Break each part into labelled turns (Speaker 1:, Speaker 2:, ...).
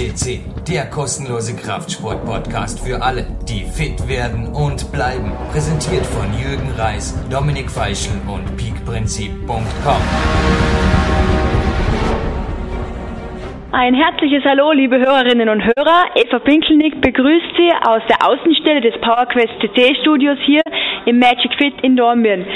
Speaker 1: FCC, der kostenlose Kraftsport-Podcast für alle, die fit werden und bleiben. Präsentiert von Jürgen Reis, Dominik Feischl und peakprinzip.com.
Speaker 2: Ein herzliches Hallo, liebe Hörerinnen und Hörer. Eva Pinkelnick begrüßt Sie aus der Außenstelle des PowerQuest CC Studios hier im Magic Fit in Dornbirn.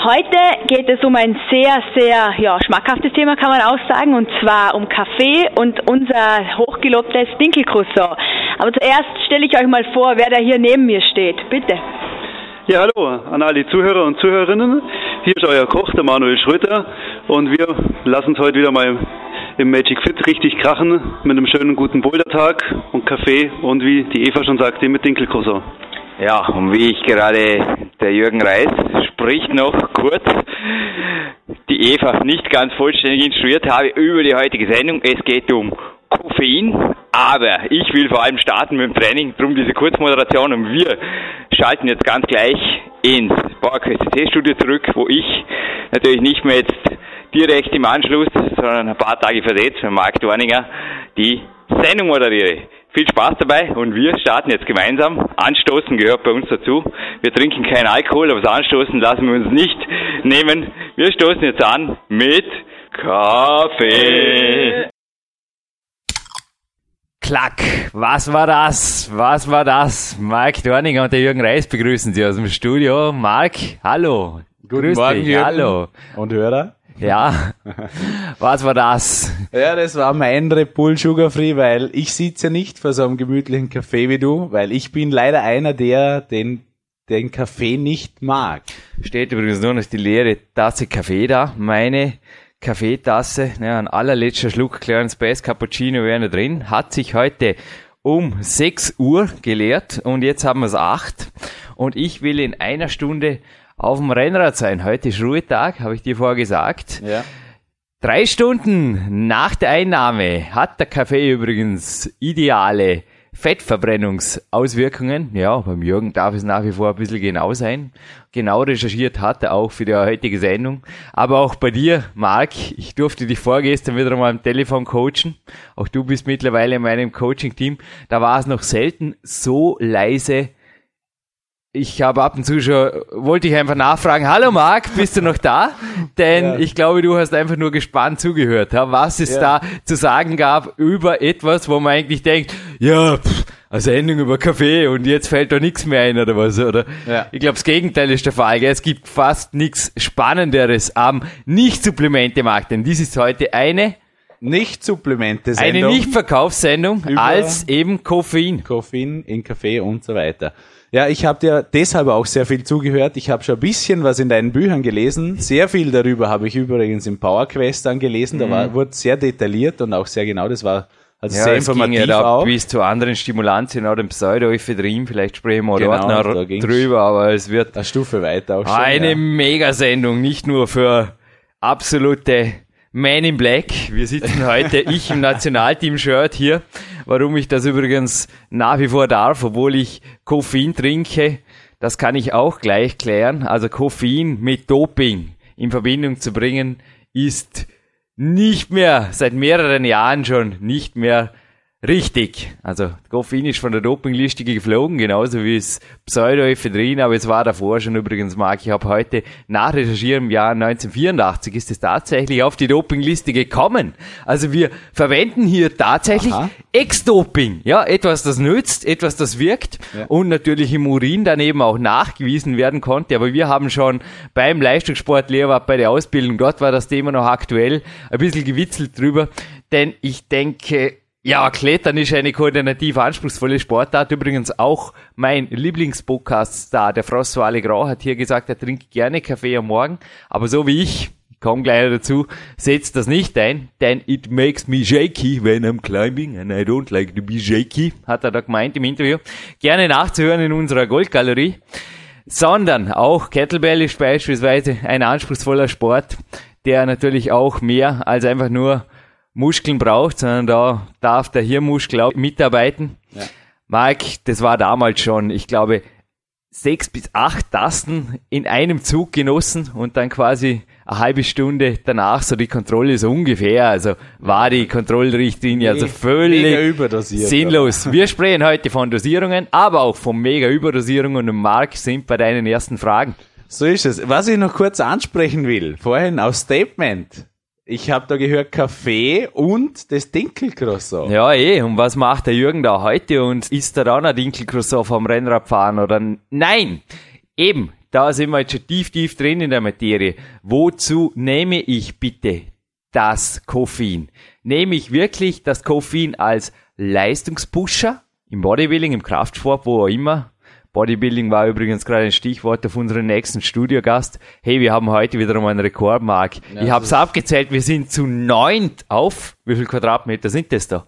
Speaker 2: Heute geht es um ein sehr, sehr ja, schmackhaftes Thema, kann man auch sagen, und zwar um Kaffee und unser hochgelobtes Dinkelcroissant. Aber zuerst stelle ich euch mal vor, wer da hier neben mir steht. Bitte.
Speaker 3: Ja, hallo an alle Zuhörer und Zuhörerinnen. Hier ist euer Koch, der Manuel Schröter, und wir lassen es heute wieder mal im Magic Fit richtig krachen mit einem schönen guten Bouldertag und Kaffee und wie die Eva schon sagte, mit Dinkelcroissant.
Speaker 4: Ja, und wie ich gerade der Jürgen Reis spricht noch kurz die Eva nicht ganz vollständig instruiert habe über die heutige Sendung. Es geht um Koffein, aber ich will vor allem starten mit dem Training, darum diese Kurzmoderation und wir schalten jetzt ganz gleich ins PowerQuest Studio zurück, wo ich natürlich nicht mehr jetzt direkt im Anschluss, sondern ein paar Tage versetzt mit Marc Dorninger die Sendung moderiere. Viel Spaß dabei und wir starten jetzt gemeinsam. Anstoßen gehört bei uns dazu. Wir trinken keinen Alkohol, aber das Anstoßen lassen wir uns nicht nehmen. Wir stoßen jetzt an mit Kaffee.
Speaker 5: Klack, was war das? Was war das? Marc Dorninger und der Jürgen Reis begrüßen Sie aus dem Studio. Marc, hallo.
Speaker 6: Guten
Speaker 5: Grüß
Speaker 6: Morgen,
Speaker 5: dich,
Speaker 6: Jürgen.
Speaker 5: hallo.
Speaker 6: Und Hörer?
Speaker 5: Ja, was war das?
Speaker 6: Ja, das war mein Red Bull Sugar Free, weil ich sitze nicht vor so einem gemütlichen Kaffee wie du, weil ich bin leider einer, der den, den Kaffee nicht mag.
Speaker 5: Steht übrigens nur noch die leere Tasse Kaffee da. Meine Kaffeetasse, ja, ein allerletzter Schluck kleinen Space Cappuccino wäre noch drin. Hat sich heute um 6 Uhr geleert und jetzt haben wir es 8. Und ich will in einer Stunde auf dem Rennrad sein. Heute ist Ruhetag, habe ich dir vorher gesagt.
Speaker 6: Ja.
Speaker 5: Drei Stunden nach der Einnahme hat der Kaffee übrigens ideale Fettverbrennungsauswirkungen. Ja, beim Jürgen darf es nach wie vor ein bisschen genau sein. Genau recherchiert hat er auch für die heutige Sendung. Aber auch bei dir, Marc, ich durfte dich vorgestern wieder mal am Telefon coachen. Auch du bist mittlerweile in meinem Coaching-Team. Da war es noch selten so leise ich habe ab und zu schon, wollte ich einfach nachfragen, hallo Marc, bist du noch da? Denn
Speaker 6: Ja.
Speaker 5: ich glaube, du hast einfach nur gespannt zugehört, was es
Speaker 6: Ja.
Speaker 5: da zu sagen gab über etwas, wo man eigentlich denkt, ja, pff, eine Sendung über Kaffee und jetzt fällt da nichts mehr ein oder was, oder?
Speaker 6: Ja.
Speaker 5: Ich glaube, das Gegenteil ist der Fall. Gell? Es gibt fast nichts Spannenderes am Nicht-Supplemente-Markt, denn dies ist heute eine,
Speaker 6: Nicht Supplemente,
Speaker 5: eine
Speaker 6: Sendung,
Speaker 5: Nicht-Verkaufssendung als eben Koffein.
Speaker 6: Koffein in Kaffee und so weiter. Ja, ich habe dir deshalb auch sehr viel zugehört. Ich habe schon ein bisschen was in deinen Büchern gelesen. Sehr viel darüber habe ich übrigens im Power Quest dann gelesen. Da war, wurde sehr detailliert und auch sehr genau. Das war also
Speaker 5: Ja,
Speaker 6: sehr
Speaker 5: es ging
Speaker 6: informativ
Speaker 5: ja da
Speaker 6: auch.
Speaker 5: bis zu anderen Stimulantien, auch dem Pseudoephedrin, vielleicht sprechen wir
Speaker 6: Genau,
Speaker 5: dort noch drüber, aber es wird
Speaker 6: Eine Stufe weiter auch schon.
Speaker 5: eine
Speaker 6: ja.
Speaker 5: Megasendung, nicht nur für absolute Man in Black. Wir sitzen heute, ich im Nationalteam-Shirt hier, warum ich das übrigens nach wie vor darf, obwohl ich Koffein trinke, das kann ich auch gleich klären. Also Koffein mit Doping in Verbindung zu bringen, ist nicht mehr, seit mehreren Jahren schon nicht mehr richtig. Also Koffein ist von der Dopingliste geflogen, genauso wie es Pseudoephedrin, aber es war davor schon übrigens, Marc, ich habe heute nachrecherchiert, im Jahr 1984 ist es tatsächlich auf die Dopingliste gekommen. Also wir verwenden hier tatsächlich. Ex-Doping, ja, etwas, das nützt, etwas, das wirkt
Speaker 6: Ja.
Speaker 5: und natürlich im Urin daneben auch nachgewiesen werden konnte. Aber wir haben schon beim Leistungssportlehrer bei der Ausbildung, dort war das Thema noch aktuell, ein bisschen gewitzelt drüber, denn ich denke, ja, Klettern ist eine koordinativ anspruchsvolle Sportart. Übrigens auch mein Lieblingspodcast-Star, der François Legrand, hat hier gesagt, er trinkt gerne Kaffee am Morgen. Aber so wie ich, komme gleich dazu, setzt das nicht ein, denn it makes me shaky when I'm climbing and I don't like to be shaky, hat er da gemeint im Interview. Gerne nachzuhören in unserer Goldgalerie. Sondern auch Kettlebell ist beispielsweise ein anspruchsvoller Sport, der natürlich auch mehr als einfach nur Muskeln braucht, sondern da darf der Hirnmuskel auch mitarbeiten.
Speaker 6: Ja.
Speaker 5: Marc, das war damals schon, ich glaube, sechs bis acht Tasten in einem Zug genossen und dann quasi eine halbe Stunde danach so die Kontrolle so ungefähr. Also war die Kontrollrichtlinie also völlig sinnlos. Wir sprechen heute von Dosierungen, aber auch von mega Überdosierungen und Mark sind bei deinen ersten Fragen.
Speaker 6: So ist es. Was ich noch kurz ansprechen will, vorhin auf Statement. Ich habe da gehört Kaffee und das Dinkelcroissant.
Speaker 5: Ja, eh. Und was macht der Jürgen da heute? Und isst er da noch Dinkelcroissant vom Rennradfahren oder? Nein! Eben, da sind wir jetzt schon tief, tief drin in der Materie. Wozu nehme ich bitte das Koffein? Nehme ich wirklich das Koffein als Leistungspusher? Im Bodybuilding, im Kraftsport, wo auch immer. Bodybuilding war übrigens gerade ein Stichwort auf unseren nächsten Studiogast. Hey, wir haben heute wieder mal einen Rekordmark. Ja, ich habe es abgezählt, wir sind zu neunt auf. Wie viel Quadratmeter sind das da?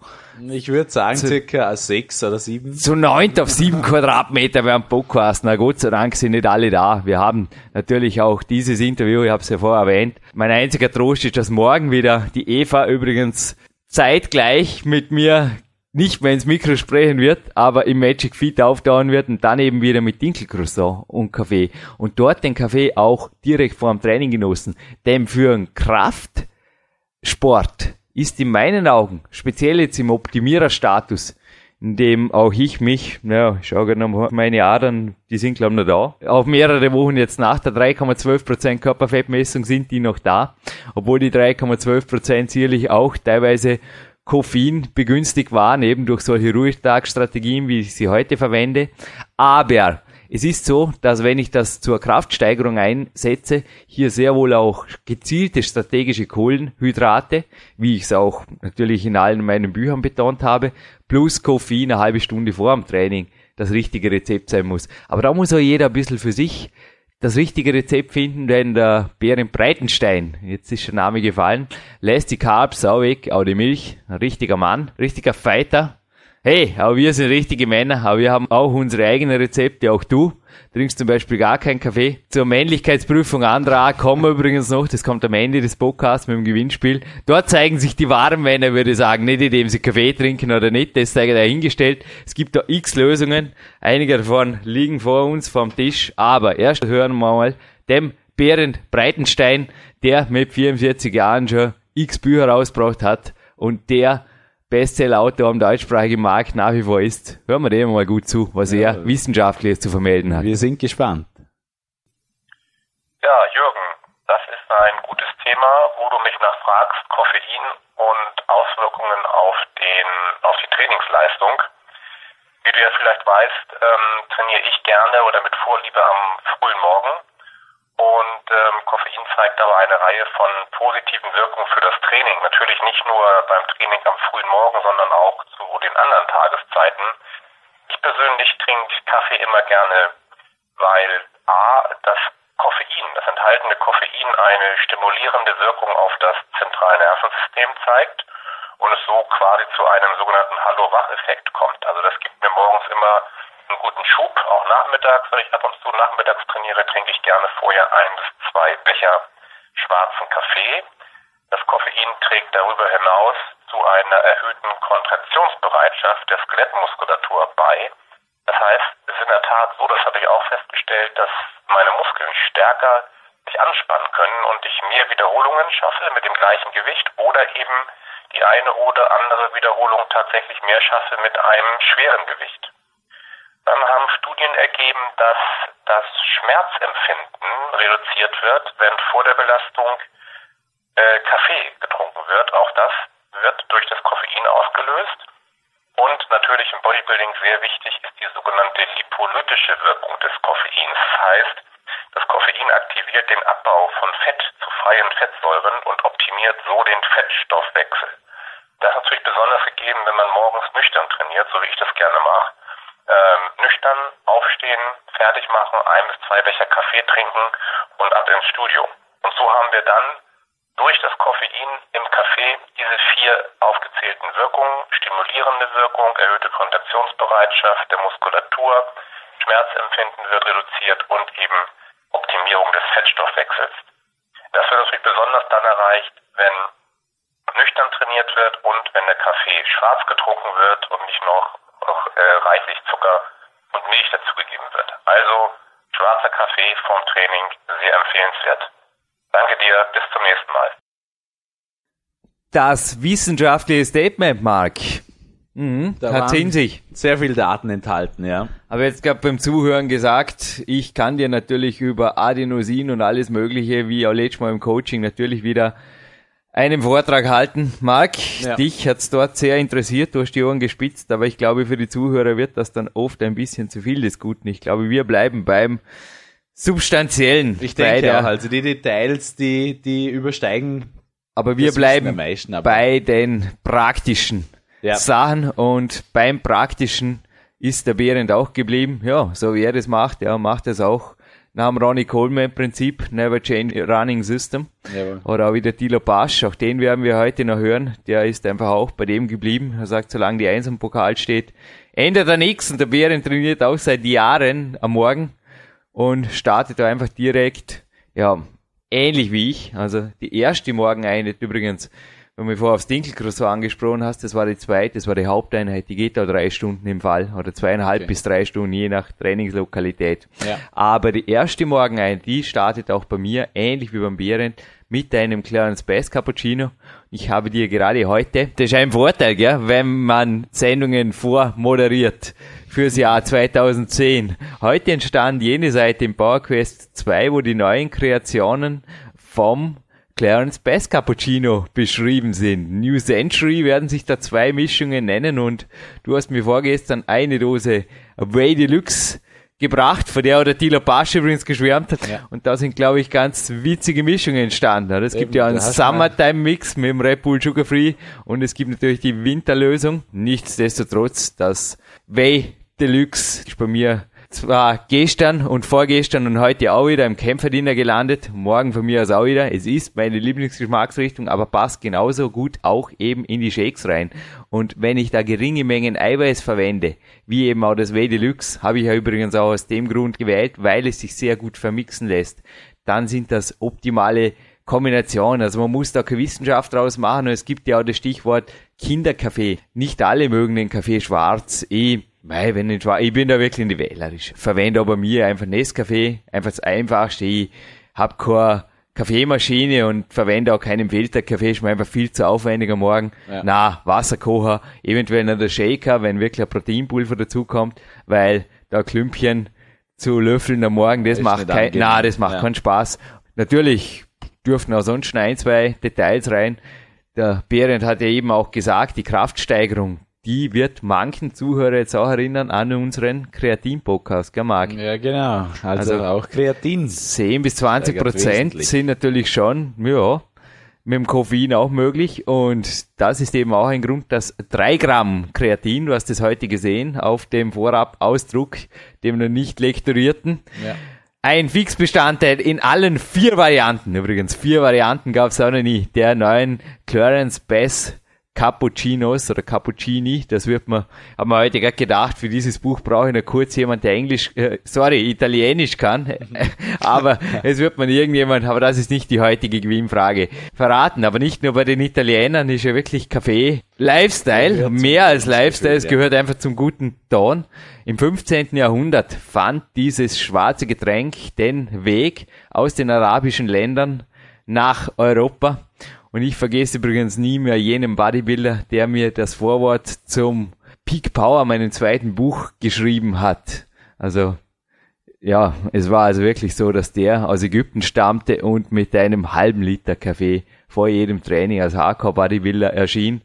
Speaker 6: Ich würde sagen zu, circa sechs oder sieben.
Speaker 5: Zu neunt auf sieben Quadratmeter beim Podcast. Na Gott sei Dank sind nicht alle da. Wir haben natürlich auch dieses Interview, ich habe es ja vorher erwähnt. Mein einziger Trost ist, dass morgen wieder die Eva übrigens zeitgleich mit mir nicht mehr ins Mikro sprechen wird, aber im Magic Feet auftauchen wird und dann eben wieder mit Dinkelcroissant und Kaffee. Und dort den Kaffee auch direkt vor dem Training genossen. Denn für einen Kraftsport ist in meinen Augen, speziell jetzt im Optimiererstatus, in dem auch ich mich, naja, ich schaue gerade noch meine Adern, die sind glaube ich noch da. Auf mehrere Wochen jetzt nach der 3,12% Körperfettmessung sind die noch da, obwohl die 3,12% sicherlich auch teilweise Koffein begünstigt waren, eben durch solche Ruhetagstrategien, wie ich sie heute verwende. Aber es ist so, dass wenn ich das zur Kraftsteigerung einsetze, hier sehr wohl auch gezielte strategische Kohlenhydrate, wie ich es auch natürlich in allen meinen Büchern betont habe, plus Koffein eine halbe Stunde vor dem Training das richtige Rezept sein muss. Aber da muss auch jeder ein bisschen für sich das richtige Rezept finden, denn der Bären Breitenstein, jetzt ist der Name gefallen, lässt die Carbs auch weg, auch die Milch, ein richtiger Mann, richtiger Fighter. Hey, auch wir sind richtige Männer, aber wir haben auch unsere eigenen Rezepte, auch du trinkst zum Beispiel gar keinen Kaffee. Zur Männlichkeitsprüfung anderer kommen wir übrigens noch, das kommt am Ende des Podcasts mit dem Gewinnspiel. Dort zeigen sich die wahren Männer, würde ich sagen, nicht indem sie Kaffee trinken oder nicht, das sei dahingestellt. Es gibt da x Lösungen, einige davon liegen vor uns vom Tisch, aber erst hören wir mal dem Berend Breitenstein, der mit 44 Jahren schon x Bücher rausgebracht hat und der Bestseller-Autor am deutschsprachigen Markt nach wie vor ist. Hören wir dem mal gut zu, was ja. er wissenschaftlich zu vermelden hat.
Speaker 6: Wir sind gespannt.
Speaker 7: Ja, Jürgen, das ist ein gutes Thema, wo du mich nach fragst, Koffein und Auswirkungen auf, den, auf die Trainingsleistung. Wie du ja vielleicht weißt, ähm, trainiere ich gerne oder mit Vorliebe am frühen Morgen und ähm, Koffein zeigt aber eine Reihe von positiven Wirkungen für das Training. Natürlich nicht nur beim Training am frühen Morgen, sondern auch zu den anderen Tageszeiten. Ich persönlich trinke Kaffee immer gerne, weil A, das Koffein, das enthaltene Koffein eine stimulierende Wirkung auf das Zentralnervensystem zeigt und es so quasi zu einem sogenannten Hallo-Wach-Effekt kommt. Also das gibt mir morgens immer einen guten Schub. Auch nachmittags, wenn ich ab und zu nachmittags trainiere, trinke ich gerne vorher ein bis zwei Becher schwarzen Kaffee. Das Koffein trägt darüber hinaus zu einer erhöhten Kontraktionsbereitschaft der Skelettmuskulatur bei. Das heißt, es ist in der Tat so, das habe ich auch festgestellt, dass meine Muskeln stärker sich anspannen können und ich mehr Wiederholungen schaffe mit dem gleichen Gewicht oder eben die eine oder andere Wiederholung tatsächlich mehr schaffe mit einem schweren Gewicht. Dann haben Studien ergeben, dass das Schmerzempfinden reduziert wird, wenn vor der Belastung äh, Kaffee getrunken wird. Auch das wird durch das Koffein ausgelöst. Und natürlich im Bodybuilding sehr wichtig ist die sogenannte lipolytische Wirkung des Koffeins. Das heißt, das Koffein aktiviert den Abbau von Fett zu freien Fettsäuren und optimiert so den Fettstoffwechsel. Das ist natürlich besonders gegeben, wenn man morgens nüchtern trainiert, so wie ich das gerne mache ähm, nüchtern aufstehen, fertig machen, ein bis zwei Becher Kaffee trinken und ab ins Studio. Und so haben wir dann durch das Koffein im Kaffee diese vier aufgezählten Wirkungen, stimulierende Wirkung, erhöhte Kontraktionsbereitschaft der Muskulatur, Schmerzempfinden wird reduziert und eben Optimierung des Fettstoffwechsels. Das wird natürlich besonders dann erreicht, wenn nüchtern trainiert wird und wenn der Kaffee schwarz getrunken wird und nicht noch noch äh, reichlich Zucker und Milch dazugegeben wird. Also schwarzer Kaffee vom Training sehr empfehlenswert. Danke dir bis zum nächsten Mal.
Speaker 5: Das wissenschaftliche Statement, Mark. Mhm,
Speaker 6: Da
Speaker 5: hat
Speaker 6: waren
Speaker 5: in sich.
Speaker 6: Sehr viel Daten enthalten, ja.
Speaker 5: Aber jetzt gerade beim Zuhören gesagt, ich kann dir natürlich über Adenosin und alles Mögliche, wie auch letztes Mal im Coaching, natürlich wieder einen Vortrag halten. Marc,
Speaker 6: Ja.
Speaker 5: dich hat's dort sehr interessiert, du hast die Ohren gespitzt, aber ich glaube, für die Zuhörer wird das dann oft ein bisschen zu viel des Guten. Ich glaube, wir bleiben beim Substanziellen.
Speaker 6: Ich denke
Speaker 5: der-
Speaker 6: auch, also die Details, die, die übersteigen
Speaker 5: aber wir bleiben
Speaker 6: meisten, aber-
Speaker 5: bei den praktischen
Speaker 6: Ja.
Speaker 5: Sachen und beim praktischen ist der Behrendt auch geblieben. Ja, so wie er das macht, ja, macht das auch nach dem Ronnie Coleman Prinzip, Never Change Running System.
Speaker 6: Jawohl.
Speaker 5: Oder auch wieder Thilo Pasch, auch den werden wir heute noch hören. Der ist einfach auch bei dem geblieben. Er sagt, solange die Eins am Pokal steht, ändert er nichts. Und der Behrendt trainiert auch seit Jahren am Morgen und startet da einfach direkt, ja, ähnlich wie ich. Also die erste Morgeneinheit übrigens, du mich vorher aufs Dinkelcroissant angesprochen hast, das war die zweite, das war die Haupteinheit, die geht da drei Stunden im Fall oder zweieinhalb
Speaker 6: Okay.
Speaker 5: bis drei Stunden, je nach Trainingslokalität.
Speaker 6: Ja.
Speaker 5: Aber die erste Morgeneinheit, die startet auch bei mir, ähnlich wie beim Behrendt, mit einem Clarence Bass Cappuccino. Ich habe dir gerade heute, das ist ein Vorteil, gell, wenn man Sendungen vormoderiert fürs Jahr 2010. Heute entstand jene Seite im PowerQuest 2, wo die neuen Kreationen vom Clarence Bass Cappuccino beschrieben sind. New Century werden sich da zwei Mischungen nennen und du hast mir vorgestern eine Dose Way Deluxe gebracht, von der der Thilo Pasch übrigens geschwärmt hat.
Speaker 6: Ja.
Speaker 5: Und da sind, glaube ich, ganz witzige Mischungen entstanden. Es gibt ja einen Summertime-Mix mit dem Red Bull Sugar Free und es gibt natürlich die Winterlösung. Nichtsdestotrotz, das Way Deluxe ist bei mir zwar gestern und vorgestern und heute auch wieder im Kämpferdiener gelandet, morgen von mir aus auch wieder. Es ist meine Lieblingsgeschmacksrichtung, aber passt genauso gut auch eben in die Shakes rein. Und wenn ich da geringe Mengen Eiweiß verwende, wie eben auch das Way Deluxe, habe ich ja übrigens auch aus dem Grund gewählt, weil es sich sehr gut vermixen lässt, dann sind das optimale Kombinationen. Also man muss da keine Wissenschaft draus machen und es gibt ja auch das Stichwort Kinderkaffee. Nicht alle mögen den Kaffee schwarz. Ich Mei, wenn nicht schwarz, ich bin da wirklich in die wählerisch. Verwende aber mir einfach Nescafé, einfach das Einfachste. Ich hab keine Kaffeemaschine und verwende auch keinen Filterkaffee, ist mir einfach viel zu aufwendig am Morgen.
Speaker 6: Ja.
Speaker 5: Na, Wasserkocher, eventuell noch der Shaker, wenn wirklich ein Proteinpulver dazukommt, weil da Klümpchen zu löffeln am Morgen, das
Speaker 6: Ist
Speaker 5: macht kein, na, das macht
Speaker 6: Ja.
Speaker 5: keinen Spaß. Natürlich dürfen auch sonst ein, zwei Details rein. Der Behrendt hat ja eben auch gesagt, die Kraftsteigerung, die wird manchen Zuhörer jetzt auch erinnern an unseren Kreatin-Podcast, gell, Marc?
Speaker 6: Ja, genau. Also,
Speaker 5: Also-
Speaker 6: auch Kreatin.
Speaker 5: 10 bis 20
Speaker 6: Steigert
Speaker 5: Prozent sind natürlich schon, ja, mit dem Koffein auch möglich. Und das ist eben auch ein Grund, dass 3 Gramm Kreatin, du hast es heute gesehen, auf dem Vorab-Ausdruck, dem noch nicht lektorierten,
Speaker 6: Ja.
Speaker 5: ein Fixbestandteil in allen vier Varianten, übrigens vier Varianten gab es auch noch nie, der neuen Clarence Bass Cappuccinos oder Cappuccini, das wird man, haben wir heute gerade gedacht, für dieses Buch brauche ich noch kurz jemand, der Englisch, äh, sorry, Italienisch kann, aber es wird man irgendjemand, aber das ist nicht die heutige Gewinnfrage, verraten, aber nicht nur bei den Italienern ist ja wirklich Kaffee Lifestyle, mehr als Lifestyle, es gehört einfach zum guten Ton. Im 15. Jahrhundert fand dieses schwarze Getränk den Weg aus den arabischen Ländern nach Europa. Und ich vergesse übrigens nie mehr jenen Bodybuilder, der mir das Vorwort zum Peak Power, meinem zweiten Buch, geschrieben hat. Also, ja, es war also wirklich so, dass der aus Ägypten stammte und mit einem halben Liter Kaffee vor jedem Training als Hardcore Bodybuilder erschien.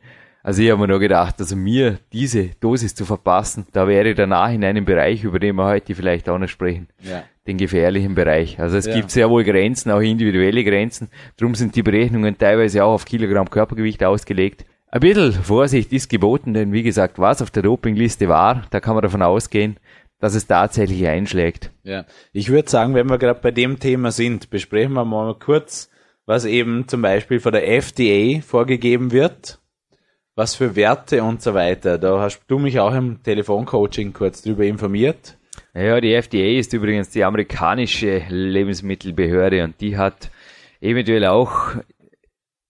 Speaker 5: Also ich habe mir nur gedacht, also mir diese Dosis zu verpassen, da wäre danach in einem Bereich, über den wir heute vielleicht auch noch sprechen,
Speaker 6: Ja.
Speaker 5: den gefährlichen Bereich. Also es
Speaker 6: Ja.
Speaker 5: gibt sehr wohl Grenzen, auch individuelle Grenzen. Darum sind die Berechnungen teilweise auch auf Kilogramm Körpergewicht ausgelegt. Ein bisschen Vorsicht ist geboten, denn wie gesagt, was auf der Dopingliste war, da kann man davon ausgehen, dass es tatsächlich einschlägt.
Speaker 6: Ja, ich würde sagen, wenn wir gerade bei dem Thema sind, besprechen wir mal kurz, was eben zum Beispiel von der FDA vorgegeben wird, was für Werte und so weiter. Da hast du mich auch im Telefoncoaching kurz drüber informiert.
Speaker 5: Ja, die FDA ist übrigens die amerikanische Lebensmittelbehörde und die hat eventuell auch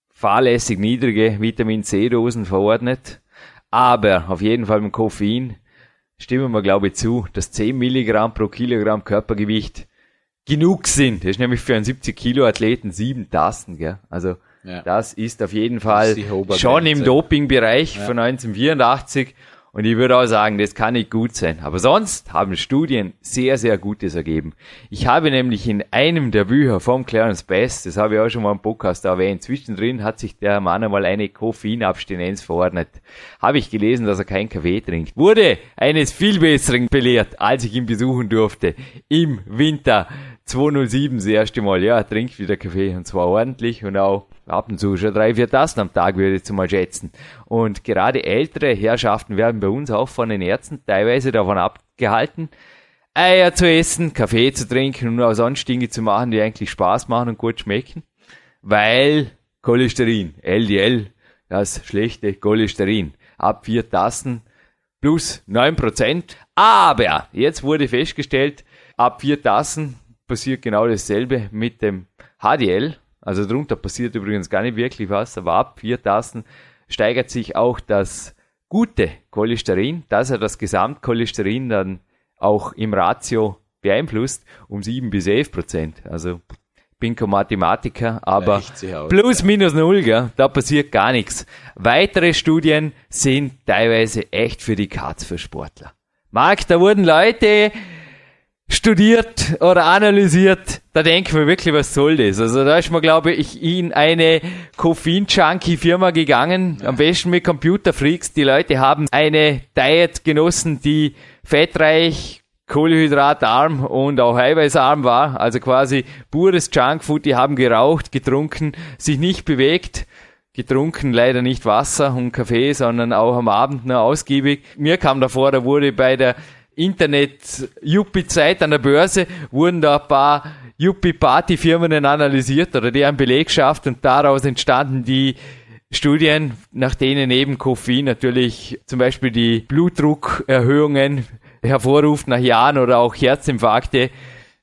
Speaker 5: fahrlässig niedrige Vitamin C-Dosen verordnet. Aber auf jeden Fall mit Koffein stimmen wir, glaube ich, zu, dass 10 Milligramm pro Kilogramm Körpergewicht genug sind. Das ist nämlich für einen 70 Kilo Athleten sieben Tassen, gell? Also
Speaker 6: Ja.
Speaker 5: das ist auf jeden Fall schon im Dopingbereich von 1984 und ich würde auch sagen, das kann nicht gut sein. Aber sonst haben Studien sehr, sehr Gutes ergeben. Ich habe nämlich in einem der Bücher vom Clarence Best, das habe ich auch schon mal im Podcast erwähnt, zwischendrin hat sich der Mann einmal eine Koffeinabstinenz verordnet. Habe ich gelesen, dass er keinen Kaffee trinkt. Wurde eines viel Besseren belehrt, als ich ihn besuchen durfte. Im Winter 207 das erste Mal. Ja, er trinkt wieder Kaffee und zwar ordentlich und auch ab und zu schon drei, vier Tassen am Tag würde ich zu mal schätzen. Und gerade ältere Herrschaften werden bei uns auch von den Ärzten teilweise davon abgehalten, Eier zu essen, Kaffee zu trinken und auch sonst Dinge zu machen, die eigentlich Spaß machen und gut schmecken, weil Cholesterin, LDL, das schlechte Cholesterin, ab vier Tassen plus neun Prozent. Aber jetzt wurde festgestellt, ab vier Tassen passiert genau dasselbe mit dem HDL. Also drunter passiert übrigens gar nicht wirklich was, aber ab vier Tassen steigert sich auch das gute Cholesterin, dass er das Gesamtcholesterin dann auch im Ratio beeinflusst, um sieben bis elf Prozent. Also bin kein Mathematiker, aber
Speaker 6: aus,
Speaker 5: plus minus null, gell? da passiert gar nichts. Weitere Studien sind teilweise echt für die Katz für Sportler. Marc, da wurden Leute studiert oder analysiert, da denken wir wirklich, was soll das? Also da ist man, glaube ich, in eine Koffein-Junkie-Firma gegangen, am besten mit Computerfreaks. Die Leute haben eine Diet genossen, die fettreich, kohlenhydratarm und auch eiweißarm war, also quasi pures Junkfood. Die haben geraucht, getrunken, sich nicht bewegt, getrunken leider nicht Wasser und Kaffee, sondern auch am Abend nur ausgiebig. Mir kam davor, da wurde bei der Internet-Yuppie-Zeit an der Börse, wurden da ein paar Yuppie-Party-Firmen analysiert oder deren Belegschaft und daraus entstanden die Studien, nach denen eben Koffein natürlich zum Beispiel die Blutdruckerhöhungen hervorruft nach Jahren oder auch Herzinfarkte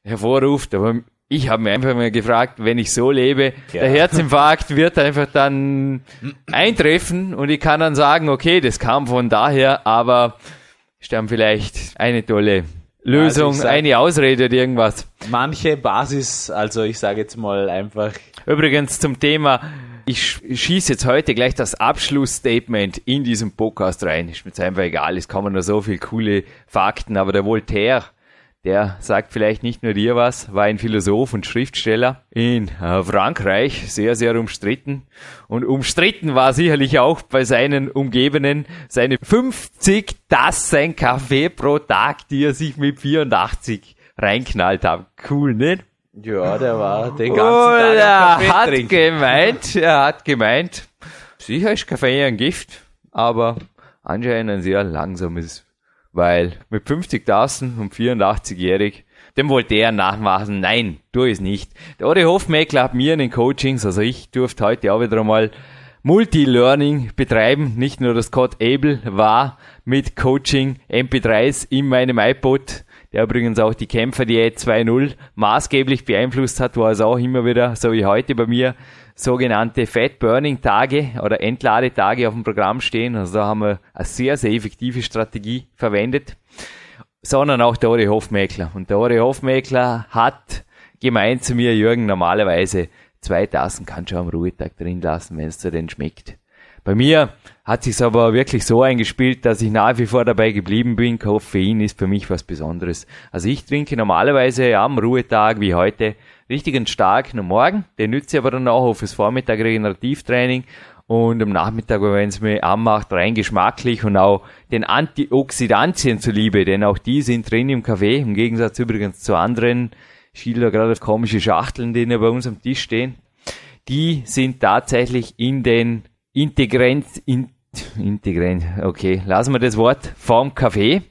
Speaker 5: hervorruft. Aber ich habe mir einfach mal gefragt, wenn ich so lebe, der Herzinfarkt wird einfach dann eintreffen und ich kann dann sagen, okay, das kam von daher, aber dann vielleicht eine tolle Lösung,
Speaker 6: Also sag-
Speaker 5: eine Ausrede oder irgendwas.
Speaker 6: Manche Basis, also ich sage jetzt mal einfach,
Speaker 5: Übrigens zum Thema, ich sch- schieße jetzt heute gleich das Abschlussstatement in diesem Podcast rein. Ist mir jetzt einfach egal, es kommen noch so viele coole Fakten, aber der Voltaire, der sagt vielleicht nicht nur dir was, war ein Philosoph und Schriftsteller in äh, Frankreich, sehr, sehr umstritten. Und umstritten war sicherlich auch bei seinen Umgebenen seine 50 Tassen Kaffee pro Tag, die er sich mit 84 reinknallt hat. Cool, nicht?
Speaker 6: ja, der war den ganzen
Speaker 5: Oh,
Speaker 6: Tag
Speaker 5: er
Speaker 6: Kaffee
Speaker 5: hat
Speaker 6: trinken.
Speaker 5: gemeint, er hat gemeint, sicher ist Kaffee ein Gift, aber anscheinend ein sehr langsames, weil mit 50 Tassen und 84-jährig, dem wollte er nachmachen, nein, tu es nicht. Der Ori Hofmeckler hat mir in den Coachings, also ich durfte heute auch wieder einmal Multi-Learning betreiben, nicht nur das Scott Abel war mit Coaching MP3s in meinem iPod, der übrigens auch die Kämpferdiät 2.0 maßgeblich beeinflusst hat, wo also auch immer wieder, so wie heute bei mir, sogenannte Fat Burning Tage oder Entladetage auf dem Programm stehen. Also da haben wir eine sehr, sehr effektive Strategie verwendet, sondern auch der Ori Hofmeckler. Und der Ori Hofmeckler hat gemeint zu mir, Jürgen, normalerweise zwei Tassen kannst du am Ruhetag drin lassen, wenn es dir denn schmeckt. Bei mir hat sich's aber wirklich so eingespielt, dass ich nach wie vor dabei geblieben bin. Koffein ist für mich was Besonderes. Also ich trinke normalerweise am Ruhetag wie heute richtig einen starken am Morgen. Den nütze ich aber dann auch fürs Vormittag Regenerativtraining und am Nachmittag, wenn es mir anmacht, rein geschmacklich und auch den Antioxidantien zuliebe, denn auch die sind drin im Kaffee, im Gegensatz übrigens zu anderen, ich schiele da gerade komische Schachteln, die ja bei uns am Tisch stehen, die sind tatsächlich in den Integrant, in, Integrant, okay, lassen wir das Wort, vom Kaffee.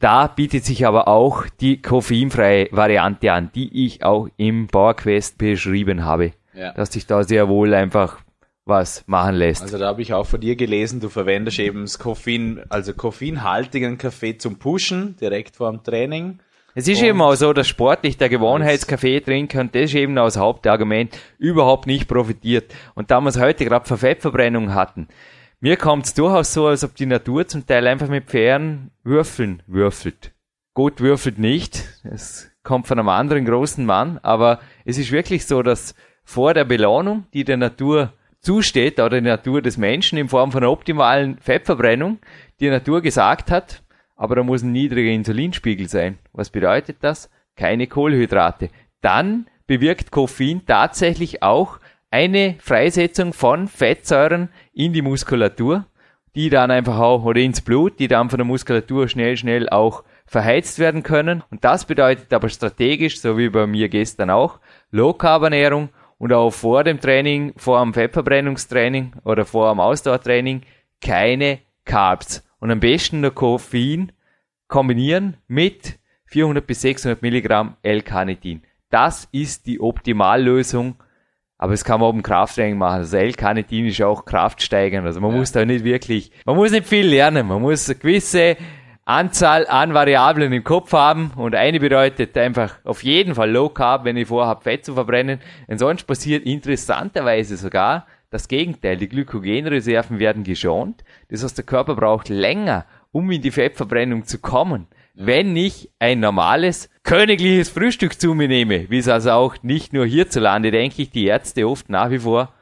Speaker 5: Da bietet sich aber auch die koffeinfreie Variante an, die ich auch im PowerQuest beschrieben habe.
Speaker 6: Ja.
Speaker 5: Dass sich da sehr wohl einfach was machen lässt.
Speaker 6: Also da habe ich auch von dir gelesen, du verwendest eben das Koffein, also koffeinhaltigen Kaffee zum Pushen, direkt vor dem Training.
Speaker 5: Es ist eben auch so, dass sportlich der Gewohnheitskaffee trinken und das ist eben auch das Hauptargument überhaupt nicht profitiert. Und da wir es heute gerade für Fettverbrennung hatten, mir kommt es durchaus so, als ob die Natur zum Teil einfach mit Pferden Würfeln würfelt. Gut würfelt nicht, das kommt von einem anderen großen Mann, aber es ist wirklich so, dass vor der Belohnung, die der Natur zusteht, oder der Natur des Menschen in Form von einer optimalen Fettverbrennung, die Natur gesagt hat, aber da muss ein niedriger Insulinspiegel sein. Was bedeutet das? Keine Kohlenhydrate. Dann bewirkt Koffein tatsächlich auch eine Freisetzung von Fettsäuren in die Muskulatur, die dann einfach auch, oder ins Blut, die dann von der Muskulatur schnell, schnell auch verheizt werden können. Und das bedeutet aber strategisch, so wie bei mir gestern auch, Low-Carb-Ernährung und auch vor dem Training, vor dem Fettverbrennungstraining oder vor dem Ausdauertraining keine Carbs. Und am besten nur Koffein kombinieren mit 400 bis 600 Milligramm L-Carnitin. Das ist die Optimallösung. Aber es kann man auch im Krafttraining machen. Also L-Carnitin ist auch kraftsteigern. Also man ja. muss da nicht wirklich, man muss nicht viel lernen. Man muss eine gewisse Anzahl an Variablen im Kopf haben und eine bedeutet einfach auf jeden Fall Low Carb, wenn ich vorhabe, Fett zu verbrennen. Und sonst passiert interessanterweise sogar das Gegenteil. Die Glykogenreserven werden geschont. Das heißt, der Körper braucht länger, um in die Fettverbrennung zu kommen. Wenn ich ein normales, königliches Frühstück zu mir nehme, wie es also auch nicht nur hierzulande, denke ich, die Ärzte oft nach wie vor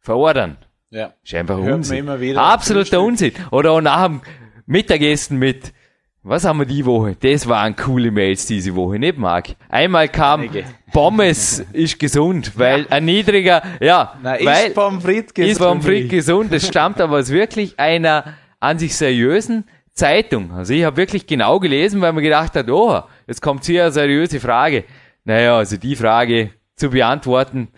Speaker 5: verordern. Ja. Ist einfach Hört Unsinn. Absoluter Unsinn. Oder auch nach dem Mittagessen mit was haben wir die Woche? Das waren coole Mails diese Woche, nicht Marc? Einmal kam Einige. Pommes ist gesund, weil ja. ein niedriger, ja,
Speaker 6: Na, weil, ist Pommes frites gesund.
Speaker 5: Ist Pommes frites gesund. Das stammt aber aus wirklich einer an sich seriösen Zeitung. Also ich habe wirklich genau gelesen, weil man gedacht hat, oh, jetzt kommt hier eine seriöse Frage. Naja, also die Frage zu beantworten,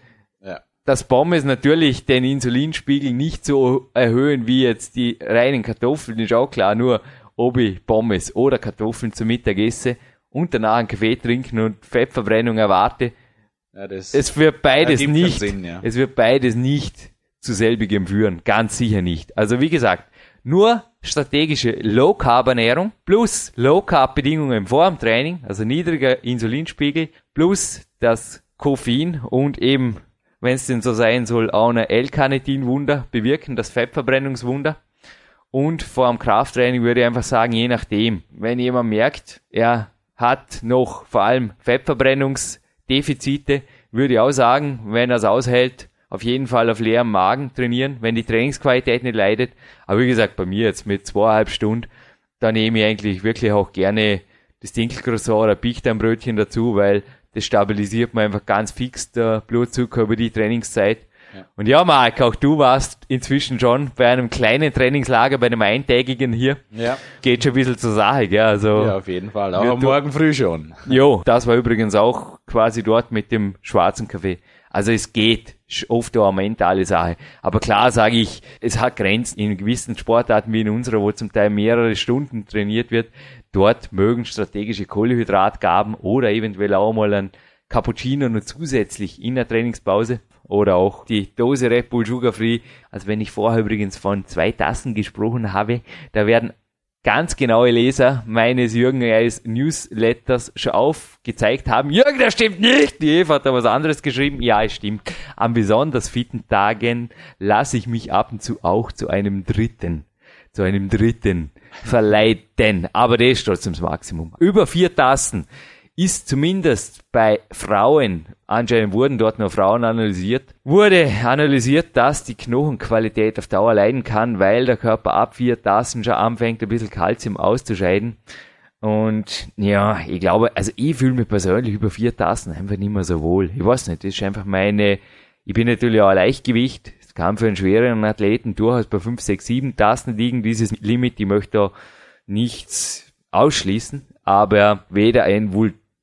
Speaker 5: ja. dass Pommes natürlich den Insulinspiegel nicht so erhöhen wie jetzt die reinen Kartoffeln, ist auch klar. Nur ob ich Pommes oder Kartoffeln zum Mittag esse und danach einen Kaffee trinken und Fettverbrennung erwarte. Ja, es wird beides nicht, Sinn, ja. es wird beides nicht zu selbigem führen. Ganz sicher nicht. Also wie gesagt, nur strategische Low Carb Ernährung plus Low Carb Bedingungen vor dem Training, also niedriger Insulinspiegel plus das Koffein und eben, wenn es denn so sein soll, auch eine L-Carnitin-Wunder bewirken, das Fettverbrennungswunder. Und vor dem Krafttraining würde ich einfach sagen, je nachdem, wenn jemand merkt, er hat noch vor allem Fettverbrennungsdefizite, würde ich auch sagen, wenn er es aushält, auf jeden Fall auf leerem Magen trainieren, wenn die Trainingsqualität nicht leidet. Aber wie gesagt, bei mir jetzt mit zweieinhalb Stunden, da nehme ich eigentlich wirklich auch gerne das Dinkelcroissant oder Pichtenbrötchen dazu, weil das stabilisiert mir einfach ganz fix der Blutzucker über die Trainingszeit. Und ja, Marc, auch du warst inzwischen schon bei einem kleinen Trainingslager, bei einem eintägigen hier. Ja. Geht schon ein bisschen zur Sache, gell? Also,
Speaker 6: ja, auf jeden Fall. Auch am Morgen früh schon.
Speaker 5: Jo, das war übrigens auch quasi dort mit dem schwarzen Kaffee. Also es geht oft auch eine mentale Sache. Aber klar sage ich, es hat Grenzen in gewissen Sportarten wie in unserer, wo zum Teil mehrere Stunden trainiert wird. Dort mögen strategische Kohlenhydratgaben oder eventuell auch mal ein Cappuccino nur zusätzlich in der Trainingspause oder auch die Dose Red Bull Sugar Free. Also wenn ich vorher übrigens von zwei Tassen gesprochen habe, da werden ganz genaue Leser meines Jürgen Reis Newsletters schon aufgezeigt haben. Jürgen, das stimmt nicht! Die Eva hat da was anderes geschrieben. Ja, es stimmt. An besonders fitten Tagen lasse ich mich ab und zu auch zu einem dritten, zu einem dritten verleiten. Aber das ist trotzdem das Maximum. Über vier Tassen ist zumindest bei Frauen, anscheinend wurden dort nur Frauen analysiert, wurde analysiert, dass die Knochenqualität auf Dauer leiden kann, weil der Körper ab vier Tassen schon anfängt, ein bisschen Kalzium auszuscheiden. Und ja, ich glaube, also ich fühle mich persönlich über vier Tassen einfach nicht mehr so wohl. Ich weiß nicht, das ist einfach meine, ich bin natürlich auch ein Leichtgewicht, das kann für einen schwereren Athleten durchaus bei fünf, sechs, sieben Tassen liegen, dieses Limit, ich möchte da nichts ausschließen, aber weder ein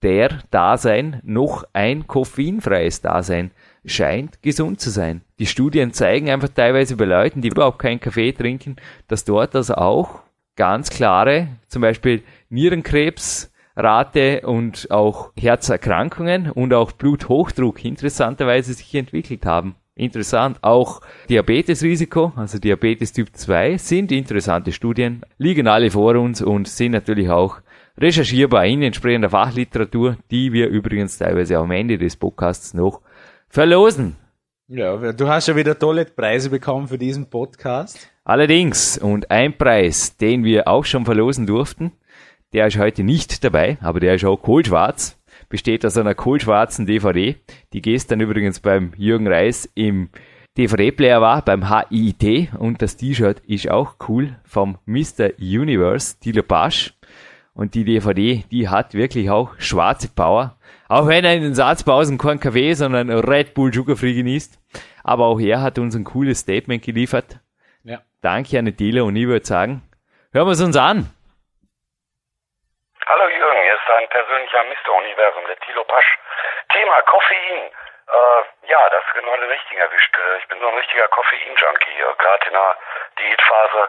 Speaker 5: der Dasein noch ein koffeinfreies Dasein scheint gesund zu sein. Die Studien zeigen einfach teilweise bei Leuten, die überhaupt keinen Kaffee trinken, dass dort das auch ganz klare, zum Beispiel Nierenkrebsrate und auch Herzerkrankungen und auch Bluthochdruck interessanterweise sich entwickelt haben. Interessant, auch Diabetesrisiko, also Diabetes Typ 2, sind interessante Studien, liegen alle vor uns und sind natürlich auch recherchierbar in entsprechender Fachliteratur, die wir übrigens teilweise am Ende des Podcasts noch verlosen.
Speaker 6: Ja, du hast ja wieder tolle Preise bekommen für diesen Podcast.
Speaker 5: Allerdings, und ein Preis, den wir auch schon verlosen durften, der ist heute nicht dabei, aber der ist auch kohlschwarz. besteht aus einer kohlschwarzen DVD, die gestern übrigens beim Jürgen Reis im DVD-Player war, beim HIT und das T-Shirt ist auch cool vom Mr. Universe, Dilo Pasch. Und die DVD, die hat wirklich auch schwarze Power. Auch wenn er in den Satzpausen kein Kaffee, sondern Red Bull Sugar Free genießt. Aber auch er hat uns ein cooles Statement geliefert.
Speaker 6: Ja.
Speaker 5: Danke an den Dealer und ich würde sagen, hören wir es uns an.
Speaker 8: Hallo Jürgen, hier ist dein persönlicher Mr. Universum, der Tilo Pasch. Thema Koffein. Äh, ja, das ist genau den richtigen erwischt. Äh, Ich bin so ein richtiger Koffein-Junkie. Äh, Gerade in der Diätphase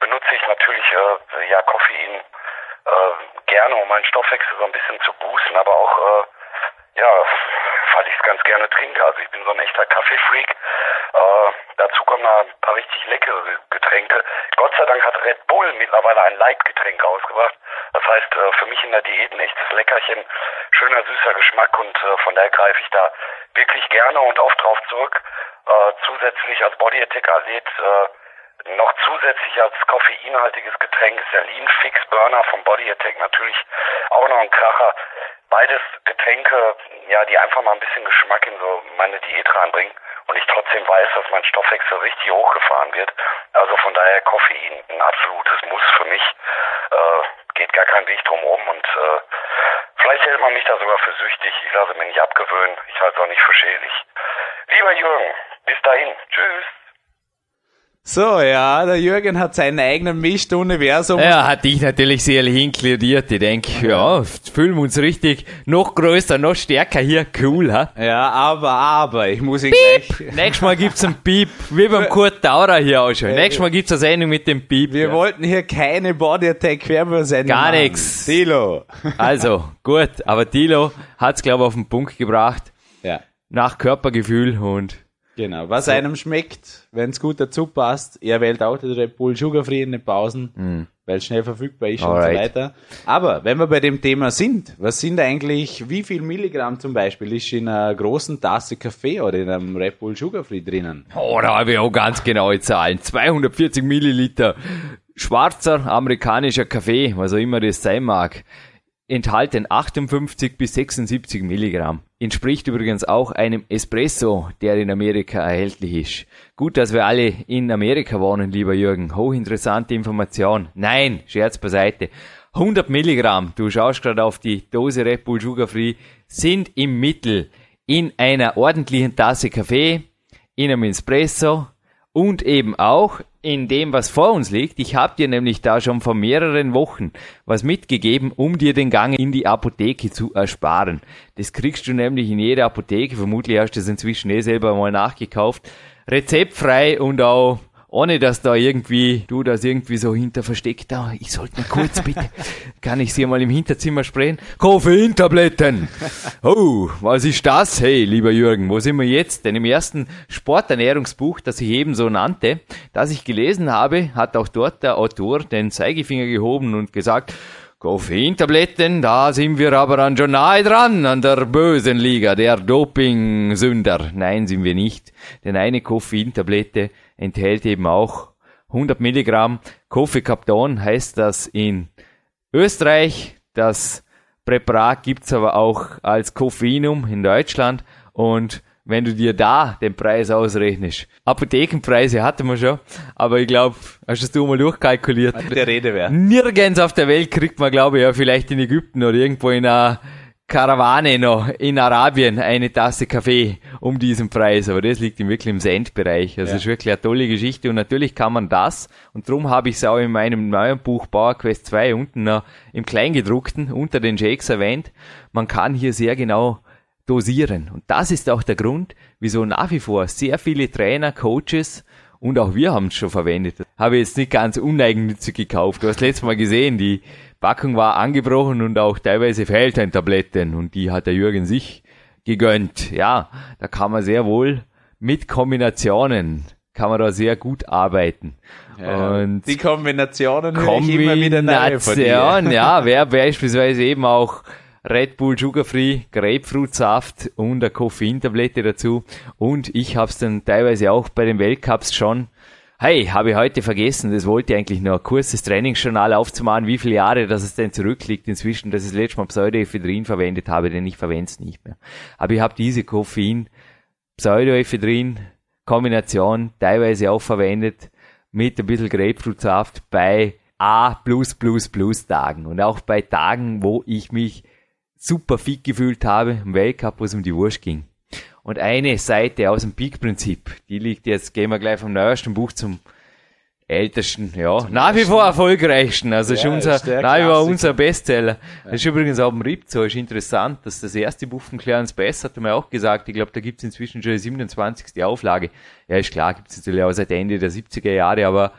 Speaker 8: benutze ich natürlich äh, ja Koffein äh, gerne, um meinen Stoffwechsel so ein bisschen zu boosten, aber auch äh, ja, weil ich es ganz gerne trinke. Also ich bin so ein echter Kaffeefreak. Äh, dazu kommen da ein paar richtig leckere Getränke. Gott sei Dank hat Red Bull mittlerweile ein Leitgetränk rausgebracht. Das heißt, äh, für mich in der Diät ein echtes Leckerchen, schöner süßer Geschmack und äh, von daher greife ich da wirklich gerne und oft drauf zurück. Äh, zusätzlich als Body Attack Athlet äh, noch zusätzlich als koffeinhaltiges Getränk ist der Lean Fix Burner vom Body Attack natürlich auch noch ein Kracher. Beides Getränke, ja, die einfach mal ein bisschen Geschmack in so meine Diät reinbringen und ich trotzdem weiß, dass mein Stoffwechsel richtig hochgefahren wird. Also von daher Koffein ein absolutes Muss für mich. Äh, geht gar kein Weg drum rum und äh, vielleicht hält man mich da sogar für süchtig. Ich lasse mir nicht abgewöhnen. Ich halte es auch nicht für schädlich. Lieber Jürgen, bis dahin. Tschüss.
Speaker 6: So, ja, der Jürgen hat seinen eigenen Mist-Universum.
Speaker 5: Er hat dich natürlich sehr inkludiert. Ich denke, ja, fühlen wir uns richtig noch größer, noch stärker hier. Cool, ha?
Speaker 6: Ja, aber, aber, ich muss ihn gleich...
Speaker 5: Nächstes Mal gibt's einen Piep, wie beim Kurt Daurer hier auch schon. Nächstes Mal gibt's eine Sendung mit dem Piep.
Speaker 6: Wir wollten hier keine Body Attack Werbesendung
Speaker 5: Gar nix.
Speaker 6: Dilo.
Speaker 5: Also, gut, aber Dilo hat's, glaube ich, auf den Punkt gebracht.
Speaker 6: Ja,
Speaker 5: Nach Körpergefühl und
Speaker 6: genau. Was einem schmeckt, wenn's gut dazu passt. Er wählt auch den Red Bull Sugar Free in den Pausen, weil es schnell verfügbar ist und so.
Speaker 5: Alright.
Speaker 6: weiter. Aber wenn wir bei dem Thema sind, was sind eigentlich, wie viel Milligramm zum Beispiel ist in einer großen Tasse Kaffee oder in einem Red Bull Sugar Free drinnen?
Speaker 5: Oh, da habe ich auch ganz genaue Zahlen. 240 Milliliter schwarzer amerikanischer Kaffee, was auch immer das sein mag, enthalten 58 bis 76 Milligramm. Entspricht übrigens auch einem Espresso, der in Amerika erhältlich ist. Gut, dass wir alle in Amerika wohnen, lieber Jürgen. Hochinteressante Information. Nein, Scherz beiseite. 100 Milligramm, du schaust gerade auf die Dose Red Bull Sugar Free, sind im Mittel in einer ordentlichen Tasse Kaffee, in einem Espresso und eben auch in dem, was vor uns liegt. Ich habe dir nämlich da schon vor mehreren Wochen was mitgegeben, um dir den Gang in die Apotheke zu ersparen. Das kriegst du nämlich in jeder Apotheke. Vermutlich hast du das inzwischen eh selber mal nachgekauft. Rezeptfrei und auch ohne dass da irgendwie, du das irgendwie so hinter versteckt, da, ich sollte mal kurz bitte, kann ich sie mal im Hinterzimmer sprayen? Koffeintabletten! Oh, was ist das? Hey, lieber Jürgen, wo sind wir jetzt? Denn im ersten Sporternährungsbuch, das ich eben so nannte, das ich gelesen habe, hat auch dort der Autor den Zeigefinger gehoben und gesagt, Koffeintabletten, da sind wir aber dann schon nahe dran an der bösen Liga, der Doping-Sünder. Nein, sind wir nicht. Denn eine Koffeintablette enthält eben auch 100 Milligramm Koffeekapton, heißt das in Österreich. Das Präparat gibt's aber auch als Koffeinum in Deutschland und wenn du dir da den Preis ausrechnest. Apothekenpreise hatten wir schon, aber ich glaube, hast du das mal durchkalkuliert?
Speaker 6: Der Rede wert.
Speaker 5: Nirgends auf der Welt kriegt man, glaube ich, ja, vielleicht in Ägypten oder irgendwo in einer Karawane noch in Arabien eine Tasse Kaffee um diesen Preis. Aber das liegt im wirklich im Centbereich. Also
Speaker 6: Ja.
Speaker 5: ist wirklich eine tolle Geschichte und natürlich kann man das und darum habe ich es auch in meinem neuen Buch Power Quest 2 unten noch im Kleingedruckten unter den Jakes erwähnt. Man kann hier sehr genau dosieren. Und das ist auch der Grund, wieso nach wie vor sehr viele Trainer, Coaches und auch wir haben es schon verwendet. Habe jetzt nicht ganz uneigennützig gekauft. Du hast letztes Mal gesehen, die Packung war angebrochen und auch teilweise fehlten Tabletten und die hat der Jürgen sich gegönnt. Ja, da kann man sehr wohl mit Kombinationen kann man da sehr gut arbeiten. Und
Speaker 6: die Kombinationen ich immer wieder neue von dir.
Speaker 5: Ja, wäre beispielsweise eben auch Red Bull Sugar Free, Grapefruitsaft und eine Koffeintablette dazu. Und ich habe es dann teilweise auch bei den Weltcups schon Hey, habe ich heute vergessen, das wollte ich eigentlich noch ein kurzes Trainingsjournal aufzumachen, wie viele Jahre das es denn zurückliegt inzwischen, dass ich das letzte Mal Pseudoephedrin verwendet habe, denn ich verwende es nicht mehr. Aber ich habe diese Koffein, Pseudoephedrin, Kombination teilweise auch verwendet mit ein bisschen Grapefruitsaft bei A+++ Tagen und auch bei Tagen, wo ich mich super fit gefühlt habe im Weltcup, wo es um die Wurst ging. Und eine Seite aus dem Peak-Prinzip, die liegt jetzt, gehen wir gleich vom neuesten Buch zum ältesten, ja, zum nach wie vor erfolgreichsten, also ja, ist unser, ist nach wie vor unser Bestseller. Ja. Das ist übrigens auch im RIP so, ist interessant, dass das erste Buch von Clarence Bass, hat er mir auch gesagt, ich glaube, da gibt es inzwischen schon die 27. Auflage. Ja, ist klar, gibt es natürlich auch seit Ende der 70er Jahre, aber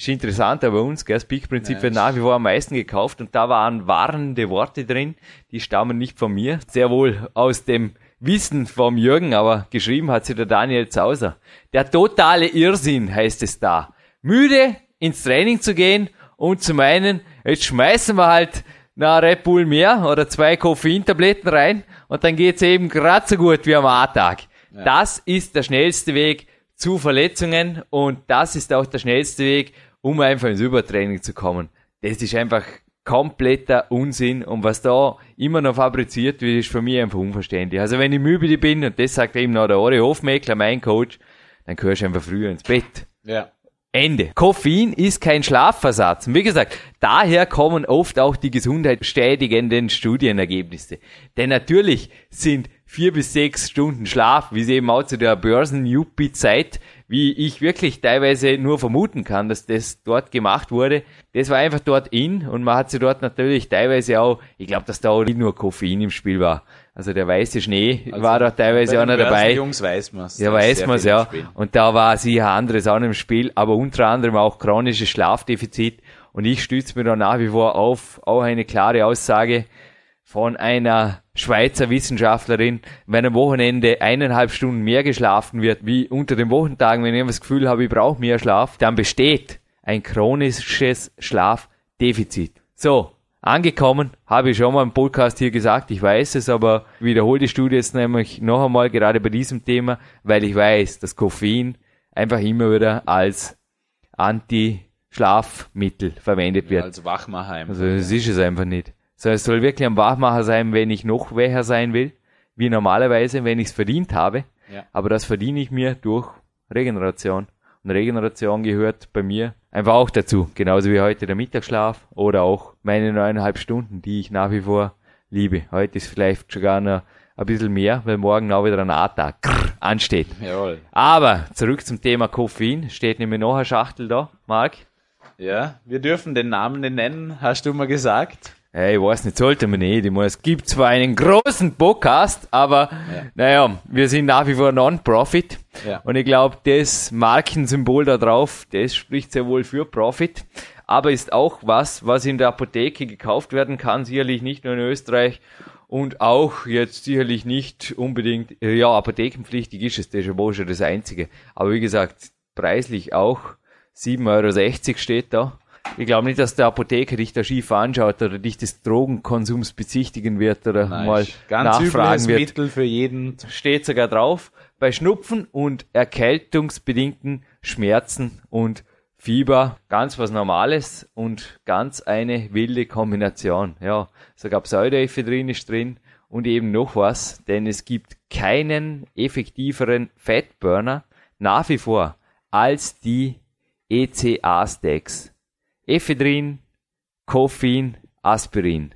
Speaker 5: ist interessant, aber uns, gell, das Peak-Prinzip ja, wird nach wie vor am meisten gekauft und da waren warnende Worte drin, die stammen nicht von mir, sehr wohl aus dem Wissen vom Jürgen, aber geschrieben hat sie der Daniel Zauser. Der totale Irrsinn heißt es da. Müde ins Training zu gehen und zu meinen, jetzt schmeißen wir halt na Red Bull mehr oder zwei Koffeintabletten rein und dann geht's eben gerade so gut wie am A-Tag. Ja. Das ist der schnellste Weg zu Verletzungen und das ist auch der schnellste Weg, um einfach ins Übertraining zu kommen. Das ist einfach kompletter Unsinn und was da immer noch fabriziert wird, ist für mich einfach unverständlich. Also wenn ich müde bin, und das sagt eben noch der Ori Hofmeckler, mein Coach, dann gehörst du einfach früher ins Bett.
Speaker 6: Ja.
Speaker 5: Ende. Koffein ist kein Schlafversatz. Und wie gesagt, daher kommen oft auch die gesundheitsständigenden Studienergebnisse. Denn natürlich sind vier bis sechs Stunden Schlaf, wie es eben auch zu der Börsen-Yuppie-Zeit wie ich wirklich teilweise nur vermuten kann, dass das dort gemacht wurde. Das war einfach dort in und man hat sie dort natürlich teilweise auch, ich glaube, dass da auch nicht nur Koffein im Spiel war. Also der weiße Schnee also war da teilweise auch noch dabei.
Speaker 6: Jungs weiß man's.
Speaker 5: Ja, weiß man's, ja. Und da war sicher anderes auch im Spiel, aber unter anderem auch chronisches Schlafdefizit. Und ich stütze mir da nach wie vor auf, auch eine klare Aussage, von einer Schweizer Wissenschaftlerin, wenn am Wochenende eineinhalb Stunden mehr geschlafen wird, wie unter den Wochentagen, wenn ich das Gefühl habe, ich brauche mehr Schlaf, dann besteht ein chronisches Schlafdefizit. So, angekommen, habe ich schon mal im Podcast hier gesagt, ich weiß es, aber wiederhole die Studie jetzt nämlich noch einmal, gerade bei diesem Thema, weil ich weiß, dass Koffein einfach immer wieder als Anti-Schlafmittel verwendet wird. Ja,
Speaker 6: als Wachmacher
Speaker 5: Also das ist es einfach nicht. So, es soll wirklich ein Wachmacher sein, wenn ich noch wecher sein will, wie normalerweise, wenn ich es verdient habe. Ja. Aber das verdiene ich mir durch Regeneration. Und Regeneration gehört bei mir einfach auch dazu. Genauso wie heute der Mittagsschlaf oder auch meine neuneinhalb Stunden, die ich nach wie vor liebe. Heute ist vielleicht sogar noch ein bisschen mehr, weil morgen auch wieder ein A-Tag ansteht.
Speaker 6: Jawohl.
Speaker 5: Aber zurück zum Thema Koffein. Steht nämlich noch eine Schachtel da, Marc.
Speaker 6: Ja, wir dürfen den Namen nicht nennen, hast du mal gesagt.
Speaker 5: Hey, ich weiß nicht, sollte man nicht. Ich meine, es gibt zwar einen großen Podcast, aber ja. naja, wir sind nach wie vor Non-Profit. Ja. Und ich glaube, das Markensymbol da drauf, das spricht sehr wohl für Profit. Aber ist auch was, was in der Apotheke gekauft werden kann, sicherlich nicht nur in Österreich und auch jetzt sicherlich nicht unbedingt, ja, apothekenpflichtig ist es, das ist ja schon das Einzige. Aber wie gesagt, preislich auch 7,60 Euro steht da. Ich glaube nicht, dass der Apotheker dich da schief anschaut oder dich des Drogenkonsums bezichtigen wird oder Nein, mal ganz nachfragen wird.
Speaker 6: Mittel für jeden.
Speaker 5: Steht sogar drauf. Bei Schnupfen und erkältungsbedingten Schmerzen und Fieber ganz was Normales und ganz eine wilde Kombination. Ja, sogar Pseudoephedrin ist drin und eben noch was, denn es gibt keinen effektiveren Fettburner nach wie vor als die ECA-Stacks. Ephedrin, Koffein, Aspirin,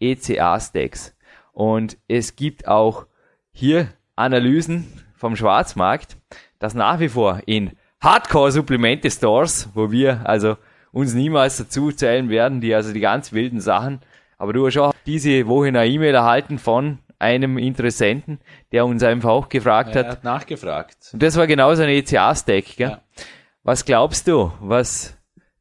Speaker 5: ECA-Stacks. Und es gibt auch hier Analysen vom Schwarzmarkt, dass nach wie vor in Hardcore-Supplemente-Stores, wo wir also uns niemals dazu zählen werden, die also die ganz wilden Sachen, aber du hast auch diese Woche eine E-Mail erhalten von einem Interessenten, der uns einfach auch gefragt
Speaker 6: ja,
Speaker 5: hat.
Speaker 6: hat nachgefragt.
Speaker 5: Und das war genauso ein ECA-Stack, gell? Ja. Was glaubst du, was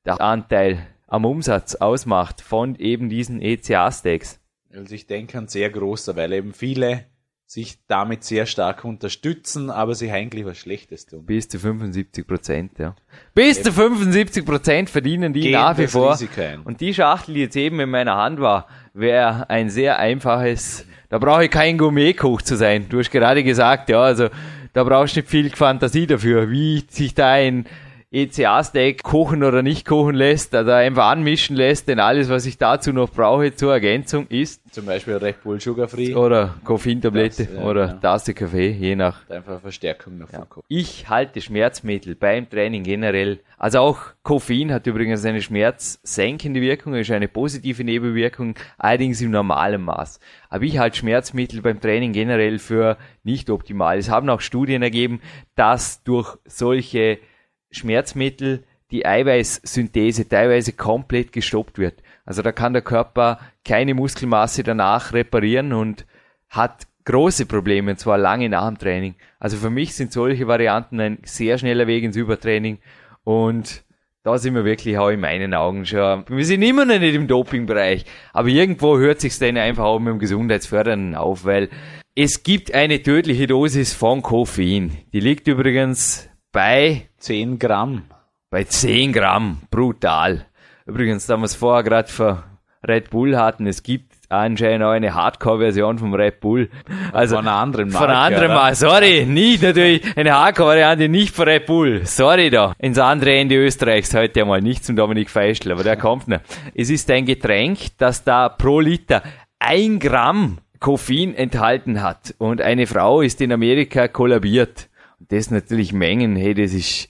Speaker 5: der Anteil am Umsatz ausmacht von eben diesen ECA-Stacks?
Speaker 6: Also ich denke ein sehr großer, weil eben viele sich damit sehr stark unterstützen, aber sich eigentlich was Schlechtes tun.
Speaker 5: Bis zu 75 Prozent, ja. Bis eben. zu 75 Prozent verdienen die Gehen nach wie vor. Und die Schachtel, die jetzt eben in meiner Hand war, wäre ein sehr einfaches, da brauche ich kein Gourmetkoch zu sein. Du hast gerade gesagt, ja, also da brauchst du nicht viel Fantasie dafür, wie sich da ein ECA-Steak kochen oder nicht kochen lässt, also einfach anmischen lässt, denn alles, was ich dazu noch brauche zur Ergänzung ist
Speaker 6: Zum Beispiel Red Bull Sugar Free.
Speaker 5: oder Koffeintablette
Speaker 6: Das, ja,
Speaker 5: oder
Speaker 6: genau.
Speaker 5: Tasse Kaffee, je nach
Speaker 6: Einfach Verstärkung noch Koffein.
Speaker 5: ich halte Schmerzmittel beim Training generell, also auch Koffein hat übrigens eine schmerzsenkende Wirkung, ist eine positive Nebenwirkung, allerdings im normalen Maß. Aber ich halte Schmerzmittel beim Training generell für nicht optimal. Es haben auch Studien ergeben, dass durch solche Schmerzmittel die Eiweißsynthese teilweise komplett gestoppt wird. Also da kann der Körper keine Muskelmasse danach reparieren und hat große Probleme, und zwar lange nach dem Training. Also für mich sind solche Varianten ein sehr schneller Weg ins Übertraining und da sind wir wirklich auch in meinen Augen schon. Wir sind immer noch nicht im Dopingbereich, aber irgendwo hört sich's dann einfach auch mit dem Gesundheitsfördernden auf, weil es gibt eine tödliche Dosis von Koffein. Die liegt übrigens bei
Speaker 6: 10 Gramm.
Speaker 5: bei 10 Gramm, brutal. Übrigens, da wir es vorher gerade für Red Bull hatten, es gibt anscheinend auch eine Hardcore-Version vom Red Bull. Also
Speaker 6: Von einer anderen
Speaker 5: Von einer
Speaker 6: Marke,
Speaker 5: anderen? Marke, sorry, nicht natürlich eine Hardcore-Variante, nicht von Red Bull. Sorry da. Ins andere Ende Österreichs heute einmal, nicht zum Dominik Feischl, aber der kommt noch. Es ist ein Getränk, das da pro Liter ein Gramm Koffein enthalten hat. Und eine Frau ist in Amerika kollabiert. Und das natürlich Mengen, hey, das ist,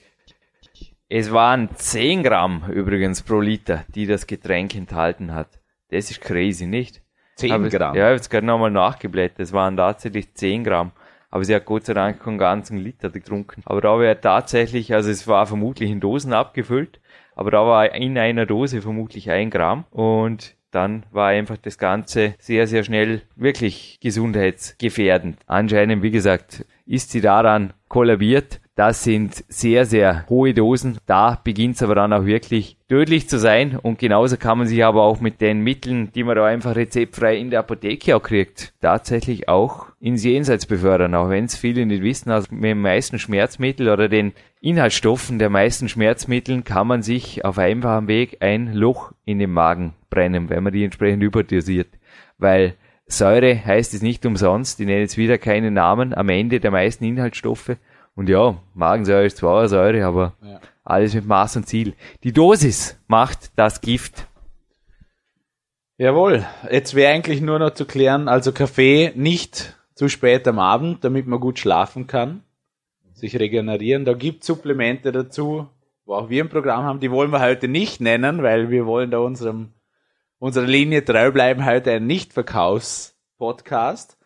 Speaker 5: es waren 10 Gramm übrigens pro Liter, die das Getränk enthalten hat. Das ist crazy, nicht?
Speaker 6: 10
Speaker 5: Aber-
Speaker 6: Gramm.
Speaker 5: Ja, ich habe jetzt gerade nochmal nachgeblättert. Es waren tatsächlich 10 Gramm. Aber sie hat Gott sei Dank keinen ganzen Liter getrunken. Aber da wäre tatsächlich, also es war vermutlich in Dosen abgefüllt, aber da war in einer Dose vermutlich ein Gramm und dann war einfach das Ganze sehr, sehr schnell wirklich gesundheitsgefährdend. Anscheinend, wie gesagt, ist sie daran kollabiert. Das sind sehr, sehr hohe Dosen. Da beginnt es aber dann auch wirklich tödlich zu sein. Und genauso kann man sich aber auch mit den Mitteln, die man da einfach rezeptfrei in der Apotheke auch kriegt, tatsächlich auch ins Jenseits befördern. Auch wenn es viele nicht wissen, also mit den meisten Schmerzmitteln oder den Inhaltsstoffen der meisten Schmerzmitteln kann man sich auf einfachem Weg ein Loch in den Magen brennen, wenn man die entsprechend überdosiert. Weil Säure heißt es nicht umsonst, ich nenne jetzt wieder keine Namen, am Ende der meisten Inhaltsstoffe. Und ja, Magensäure ist zwar eine Säure, aber alles mit Maß und Ziel. Die Dosis macht das Gift.
Speaker 6: Jawohl. Jetzt wäre eigentlich nur noch zu klären, also Kaffee nicht zu spät am Abend, damit man gut schlafen kann, sich regenerieren. Da gibt Supplemente dazu, wo auch wir im Programm haben. Die wollen wir heute nicht nennen, weil wir wollen da unserem, unserer Linie treu bleiben. Heute ein Nicht-Verkaufs-Podcast.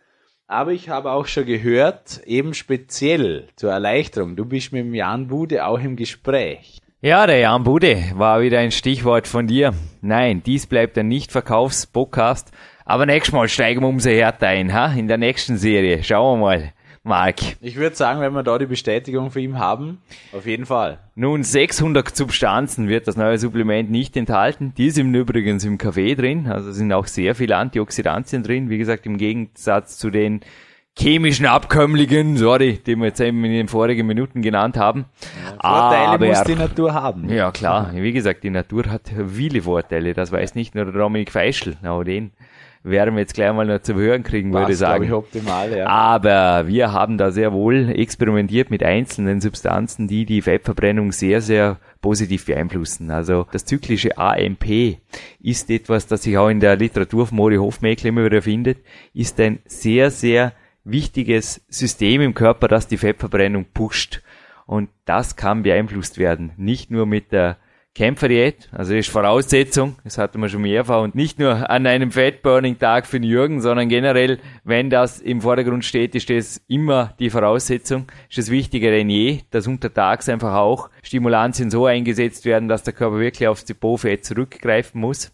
Speaker 6: Aber ich habe auch schon gehört, eben speziell zur Erleichterung, du bist mit dem Jan Bude auch im Gespräch.
Speaker 5: Ja, der Jan Bude war wieder ein Stichwort von dir. Nein, dies bleibt ein Nicht-Verkaufs-Podcast. Aber nächstes Mal steigen wir umso härter ein, ha? In der nächsten Serie. Schauen wir mal, Marc.
Speaker 6: Ich würde sagen, wenn wir da die Bestätigung für ihn haben, auf jeden Fall.
Speaker 5: Nun, 600 Substanzen wird das neue Supplement nicht enthalten. Die sind übrigens im Kaffee drin. Also sind auch sehr viele Antioxidantien drin. Wie gesagt, im Gegensatz zu den chemischen Abkömmlingen, sorry, die wir jetzt eben in den vorigen Minuten genannt haben.
Speaker 6: Vorteile
Speaker 5: Aber-
Speaker 6: muss die Natur haben.
Speaker 5: Ja, klar. Wie gesagt, die Natur hat viele Vorteile. Das weiß nicht nur Dominik Feischl. Na, den werden wir jetzt gleich mal noch zu hören kriegen, würde ich sagen.
Speaker 6: ich, optimal, ja.
Speaker 5: Aber wir haben da sehr wohl experimentiert mit einzelnen Substanzen, die die Fettverbrennung sehr, sehr positiv beeinflussen. Also das zyklische AMP ist etwas, das sich auch in der Literatur von Mori Hofmeckler immer wieder findet, ist ein sehr, sehr wichtiges System im Körper, das die Fettverbrennung pusht. Und das kann beeinflusst werden. Nicht nur mit der Kämpferdiät, also das ist Voraussetzung, das hatten wir schon mehrfach und nicht nur an einem Fat-Burning-Tag für den Jürgen, sondern generell, wenn das im Vordergrund steht, ist das immer die Voraussetzung, ist es wichtiger denn je, dass untertags einfach auch Stimulantien so eingesetzt werden, dass der Körper wirklich aufs Depotfett zurückgreifen muss.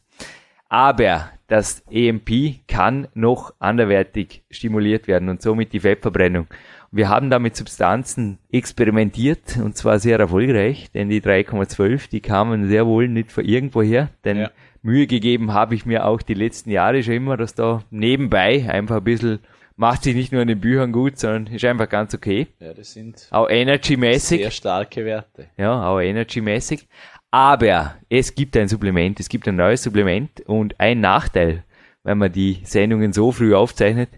Speaker 5: Aber das EMP kann noch anderwertig stimuliert werden und somit die Fettverbrennung. Wir haben da mit Substanzen experimentiert und zwar sehr erfolgreich, denn die 3,12, die kamen sehr wohl nicht von irgendwoher, denn
Speaker 6: Ja.
Speaker 5: Mühe gegeben habe ich mir auch die letzten Jahre schon immer, dass da nebenbei einfach ein bisschen, macht sich nicht nur in den Büchern gut, sondern ist einfach ganz okay.
Speaker 6: Ja, das sind
Speaker 5: Auch energymäßig.
Speaker 6: sehr starke Werte.
Speaker 5: Ja, auch energymäßig. Aber es gibt ein Supplement, es gibt ein neues Supplement und ein Nachteil, wenn man die Sendungen so früh aufzeichnet.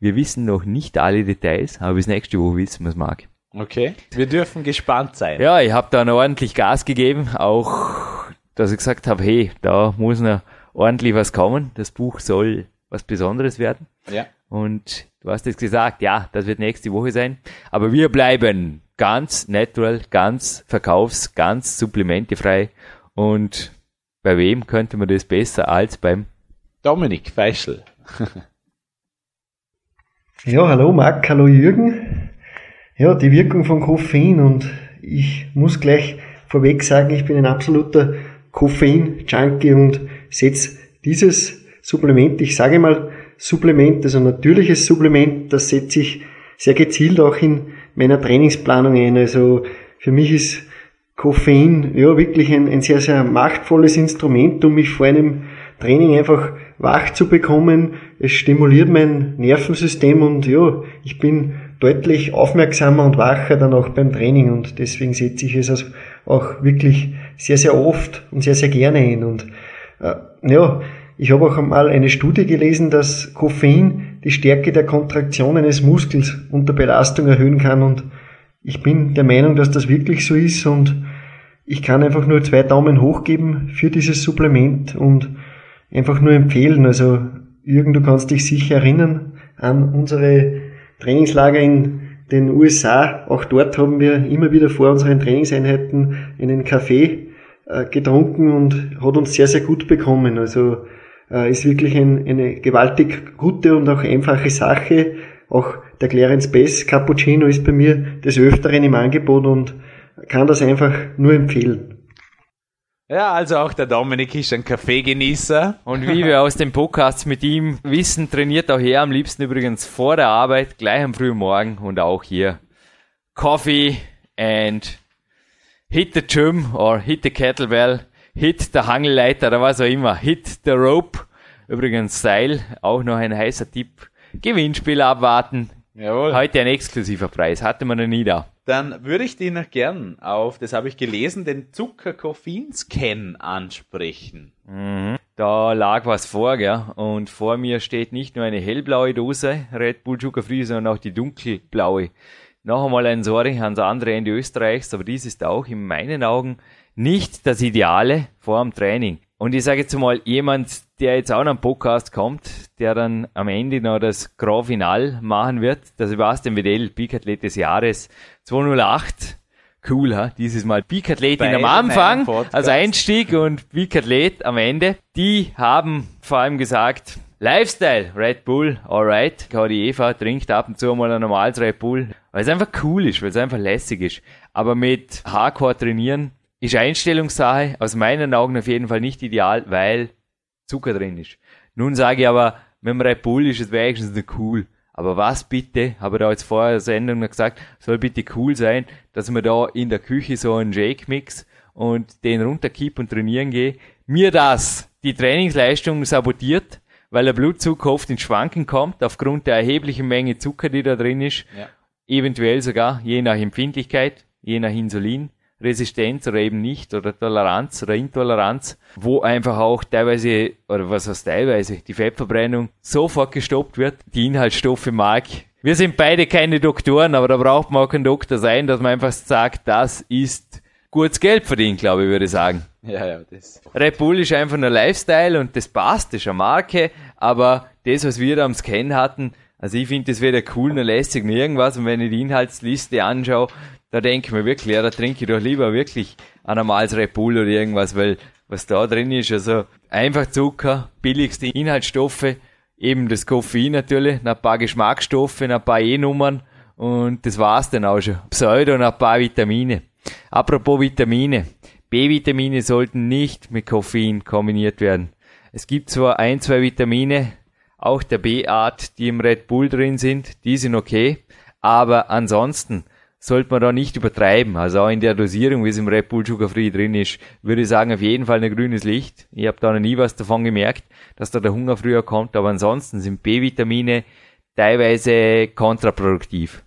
Speaker 5: Wir wissen noch nicht alle Details, aber bis nächste Woche wissen wir es, Marc.
Speaker 6: Okay. Wir dürfen gespannt sein.
Speaker 5: Ja, ich habe da noch ordentlich Gas gegeben, auch dass ich gesagt habe, hey, da muss noch ordentlich was kommen. Das Buch soll was Besonderes werden.
Speaker 6: Ja.
Speaker 5: Und du hast jetzt gesagt, ja, das wird nächste Woche sein. Aber wir bleiben ganz natural, ganz verkaufs-, ganz supplementefrei. Und bei wem könnte man das besser als beim
Speaker 6: Dominik Feischl.
Speaker 9: ja, hallo Marc, hallo Jürgen. Ja, die Wirkung von Koffein und ich muss gleich vorweg sagen, ich bin ein absoluter Koffein-Junkie und setze dieses Supplement, ich sage mal Supplement, also natürliches Supplement, das setze ich sehr gezielt auch in meiner Trainingsplanung ein. Also für mich ist Koffein ja wirklich ein, ein sehr, sehr machtvolles Instrument, um mich vor einem Training einfach wach zu bekommen. Es stimuliert mein Nervensystem und ja, ich bin deutlich aufmerksamer und wacher dann auch beim Training und deswegen setze ich es auch wirklich sehr, sehr oft und sehr, sehr gerne ein. Und äh, ja, ich habe auch einmal eine Studie gelesen, dass Koffein die Stärke der Kontraktion eines Muskels unter Belastung erhöhen kann und ich bin der Meinung, dass das wirklich so ist und ich kann einfach nur zwei Daumen hoch geben für dieses Supplement und einfach nur empfehlen. Also Jürgen, du kannst dich sicher erinnern an unsere Trainingslager in den USA. Auch dort haben wir immer wieder vor unseren Trainingseinheiten einen Kaffee äh, getrunken und hat uns sehr, sehr gut bekommen. Also äh, ist wirklich ein, eine gewaltig gute und auch einfache Sache. Auch der Clarence Bess Cappuccino ist bei mir des Öfteren im Angebot und kann das einfach nur empfehlen.
Speaker 6: Ja, also auch der Dominik ist ein Kaffeegenießer.
Speaker 5: Und wie wir aus den Podcasts mit ihm wissen, trainiert auch er am liebsten übrigens vor der Arbeit, gleich am frühen Morgen und auch hier. Coffee and hit the gym or hit the kettlebell, hit the Hangelleiter oder was auch immer, hit the rope. Übrigens Seil, auch noch ein heißer Tipp. Gewinnspiel abwarten.
Speaker 6: Jawohl.
Speaker 5: Heute ein exklusiver Preis, hatte man noch nie da.
Speaker 6: Dann würde ich noch gern auf, das habe ich gelesen, den Zucker-Koffein-Scan ansprechen.
Speaker 5: Mhm. Da lag was vor, gell? Und vor mir steht nicht nur eine hellblaue Dose Red Bull Sugar Free, sondern auch die dunkelblaue. Noch einmal ein Sorry ans andere Ende Österreichs, aber dies ist auch in meinen Augen nicht das Ideale vor dem Training. Und ich sage jetzt mal, jemand, der jetzt auch noch einen Podcast kommt, der dann am Ende noch das Grand Final machen wird, das Sebastian Wedell, Peak-Athlet des Jahres 208. Cool, ha? Dieses Mal Peak-Athletin am Anfang, also Einstieg und Peak-Athlet am Ende. Die haben vor allem gesagt, Lifestyle, Red Bull, alright. Die Eva trinkt ab und zu mal ein normales Red Bull, weil es einfach cool ist, weil es einfach lässig ist. Aber mit Hardcore trainieren ist Einstellungssache, aus meinen Augen auf jeden Fall nicht ideal, weil Zucker drin ist. Nun sage ich aber, mit dem Red Bull ist es wenigstens nicht cool. Aber was bitte, habe ich da jetzt vorher der Sendung noch gesagt, soll bitte cool sein, dass man da in der Küche so einen Shake-Mix und den runterkipp und trainieren gehe. Mir das die Trainingsleistung sabotiert, weil der Blutzucker oft ins Schwanken kommt, aufgrund der erheblichen Menge Zucker, die da drin ist.
Speaker 6: Ja.
Speaker 5: Eventuell sogar, je nach Empfindlichkeit, je nach Insulin. Resistenz oder eben nicht oder Toleranz oder Intoleranz, wo einfach auch teilweise, oder was heißt teilweise, die Fettverbrennung sofort gestoppt wird, die Inhaltsstoffe mag. Wir sind beide keine Doktoren, aber da braucht man auch kein Doktor sein, dass man einfach sagt, das ist gutes Geld verdient, glaube ich, würde ich sagen.
Speaker 6: Ja, ja, das.
Speaker 5: Red Bull ist einfach nur Lifestyle und das passt, das ist eine Marke, aber das, was wir da am Scan hatten, also ich finde das weder cool noch lässig noch irgendwas und wenn ich die Inhaltsliste anschaue, da denke ich mir wirklich, ja, da trinke ich doch lieber wirklich ein normales Red Bull oder irgendwas, weil was da drin ist, also einfach Zucker, billigste Inhaltsstoffe, eben das Koffein natürlich, ein paar Geschmacksstoffe, ein paar E-Nummern und das war's dann auch schon. Pseudo und ein paar Vitamine. Apropos Vitamine. B-Vitamine sollten nicht mit Koffein kombiniert werden. Es gibt zwar ein, zwei Vitamine, auch der B-Art, die im Red Bull drin sind, die sind okay, aber ansonsten sollte man da nicht übertreiben. Also auch in der Dosierung, wie es im Red Bull Sugar Free drin ist, würde ich sagen, auf jeden Fall ein grünes Licht. Ich habe da noch nie was davon gemerkt, dass da der Hunger früher kommt, aber ansonsten sind B-Vitamine teilweise kontraproduktiv.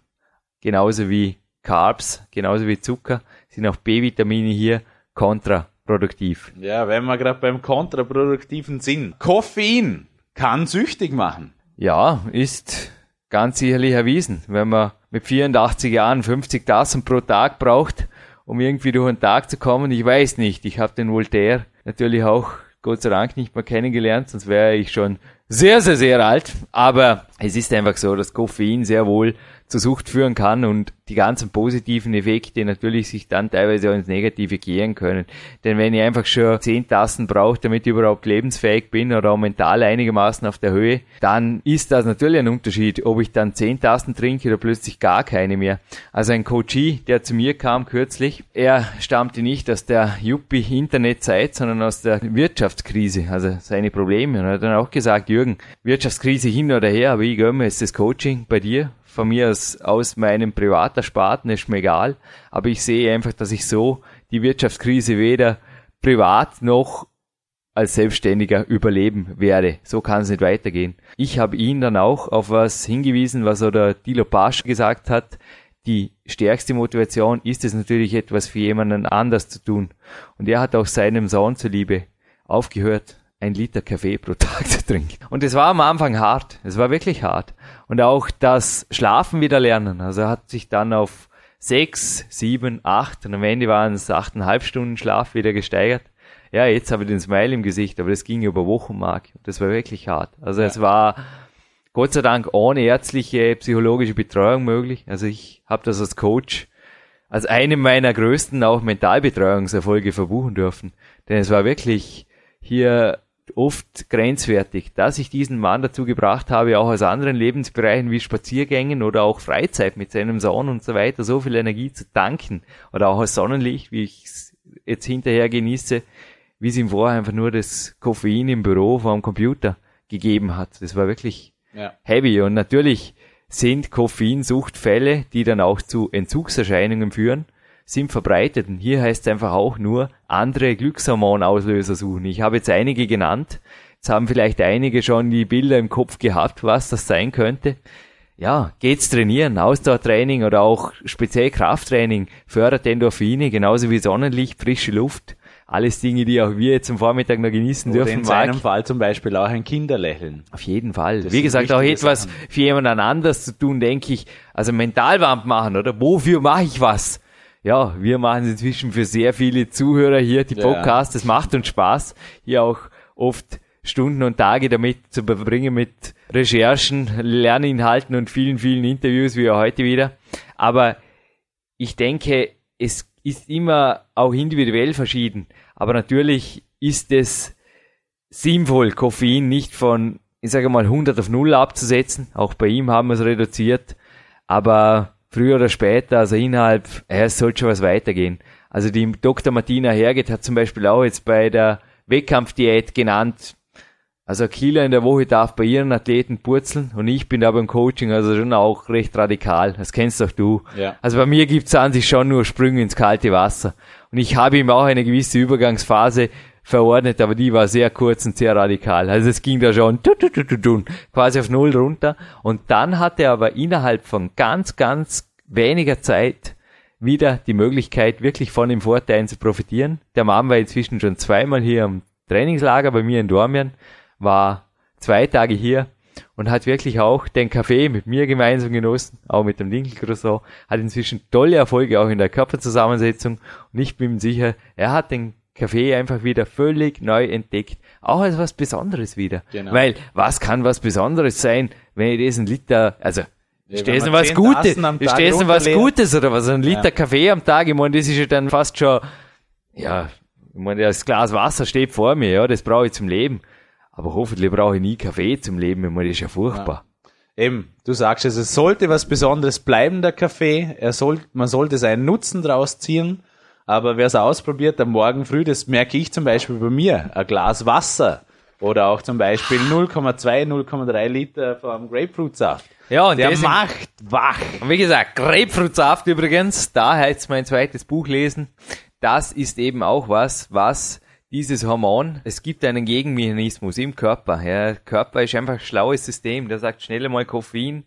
Speaker 5: Genauso wie Carbs, genauso wie Zucker, sind auch B-Vitamine hier kontraproduktiv.
Speaker 6: Ja, wenn wir gerade beim kontraproduktiven sind. Koffein kann süchtig machen.
Speaker 5: Ja, ist ganz sicherlich erwiesen. Wenn man mit 84 Jahren 50 Tassen pro Tag braucht, um irgendwie durch den Tag zu kommen, ich weiß nicht. Ich habe den Voltaire natürlich auch Gott sei Dank nicht mehr kennengelernt, sonst wäre ich schon sehr, sehr, sehr alt. Aber es ist einfach so, dass Koffein sehr wohl zur Sucht führen kann und die ganzen positiven Effekte natürlich sich dann teilweise auch ins Negative gehen können. Denn wenn ich einfach schon zehn Tassen brauche, damit ich überhaupt lebensfähig bin oder auch mental einigermaßen auf der Höhe, dann ist das natürlich ein Unterschied, ob ich dann zehn Tassen trinke oder plötzlich gar keine mehr. Also ein Coachie, der zu mir kam kürzlich, er stammte nicht aus der Yuppie-Internetzeit, sondern aus der Wirtschaftskrise, also seine Probleme. Und er hat dann auch gesagt, Jürgen, Wirtschaftskrise hin oder her, aber ich gönne mir jetzt das Coaching bei dir von mir aus, aus meinem Privatersparten, ist mir egal. Aber ich sehe einfach, dass ich so die Wirtschaftskrise weder privat noch als Selbstständiger überleben werde. So kann es nicht weitergehen. Ich habe ihn dann auch auf was hingewiesen, was oder Dilo Pasch gesagt hat. Die stärkste Motivation ist es natürlich etwas für jemanden anders zu tun. Und er hat auch seinem Sohn zuliebe aufgehört, ein Liter Kaffee pro Tag zu trinken. Und es war am Anfang hart. Es war wirklich hart. Und auch das Schlafen wieder lernen. Also hat sich dann auf sechs, sieben, acht und am Ende waren es achteinhalb Stunden Schlaf wieder gesteigert. Ja, jetzt habe ich den Smile im Gesicht, aber das ging über Wochen, Mark. Das war wirklich hart. Also ja. es war Gott sei Dank ohne ärztliche, psychologische Betreuung möglich. Also ich habe das als Coach als eine meiner größten auch Mentalbetreuungserfolge verbuchen dürfen. Denn es war wirklich hier oft grenzwertig, dass ich diesen Mann dazu gebracht habe, auch aus anderen Lebensbereichen wie Spaziergängen oder auch Freizeit mit seinem Sohn und so weiter so viel Energie zu tanken oder auch aus Sonnenlicht, wie ich es jetzt hinterher genieße, wie es ihm vorher einfach nur das Koffein im Büro vom Computer gegeben hat. Das war wirklich ja. heavy und natürlich sind Koffeinsuchtfälle, die dann auch zu Entzugserscheinungen führen sind verbreitet. Und hier heißt es einfach auch nur andere Glückshormonauslöser suchen. Ich habe jetzt einige genannt. Jetzt haben vielleicht einige schon die Bilder im Kopf gehabt, was das sein könnte. Ja, geht's trainieren, Ausdauertraining oder auch speziell Krafttraining fördert Endorphine, genauso wie Sonnenlicht, frische Luft. Alles Dinge, die auch wir jetzt am Vormittag noch genießen oder dürfen.
Speaker 6: In seinem Fall zum Beispiel auch ein Kinderlächeln.
Speaker 5: Auf jeden Fall. Das wie gesagt, auch etwas Sachen. für jemanden anders zu tun, denke ich. Also Mentalwand machen, oder? Wofür mache ich was? Ja, wir machen es inzwischen für sehr viele Zuhörer hier, die Podcasts. Es macht uns Spaß, hier auch oft Stunden und Tage damit zu verbringen mit Recherchen, Lerninhalten und vielen, vielen Interviews, wie heute wieder. Aber ich denke, es ist immer auch individuell verschieden. Aber natürlich ist es sinnvoll, Koffein nicht von, ich sage mal, 100 auf 0 abzusetzen. Auch bei ihm haben wir es reduziert. Aber früher oder später, also innerhalb, ja, es sollte schon was weitergehen. Also die Dr. Martina Herget hat zum Beispiel auch jetzt bei der Wettkampfdiät genannt, also Kilo in der Woche darf bei ihren Athleten purzeln und ich bin da beim Coaching also schon auch recht radikal. Das kennst doch du. Ja. Also bei mir gibt's an sich schon nur Sprünge ins kalte Wasser. Und ich habe ihm auch eine gewisse Übergangsphase verordnet, aber die war sehr kurz und sehr radikal. Also es ging da schon quasi auf Null runter. Und dann hatte er aber innerhalb von ganz, ganz weniger Zeit wieder die Möglichkeit, wirklich von den Vorteilen zu profitieren. Der Mann war inzwischen schon zweimal hier am Trainingslager bei mir in Dormien, war zwei Tage hier und hat wirklich auch den Kaffee mit mir gemeinsam genossen, auch mit dem Dinkel Croissant, hat inzwischen tolle Erfolge auch in der Körperzusammensetzung und ich bin sicher, er hat den Kaffee einfach wieder völlig neu entdeckt. Auch als was Besonderes wieder. Genau. Weil, was kann was Besonderes sein, wenn ich diesen Liter, also, ja, stehst du was Gutes, stehst du was Gutes oder was, ein Liter ja. Kaffee am Tag, ich meine, das ist ja dann fast schon, ja, ich meine, das Glas Wasser steht vor mir, ja, das brauche ich zum Leben. Aber hoffentlich brauche ich nie Kaffee zum Leben, ich meine, das ist ja furchtbar.
Speaker 6: Ja. Eben, du sagst es, es sollte was Besonderes bleiben, der Kaffee. Er soll, man sollte seinen Nutzen draus ziehen. Aber wer es ausprobiert am Morgen früh, das merke ich zum Beispiel bei mir, ein Glas Wasser oder auch zum Beispiel 0,2, 0,3 Liter vom Grapefruitsaft.
Speaker 5: Ja, und der macht wach. Und wie gesagt, Grapefruitsaft übrigens, da heißt mein zweites Buch lesen. Das ist eben auch was, was dieses Hormon, es gibt einen Gegenmechanismus im Körper. Ja, Körper ist einfach ein schlaues System, der sagt schnell mal Koffein,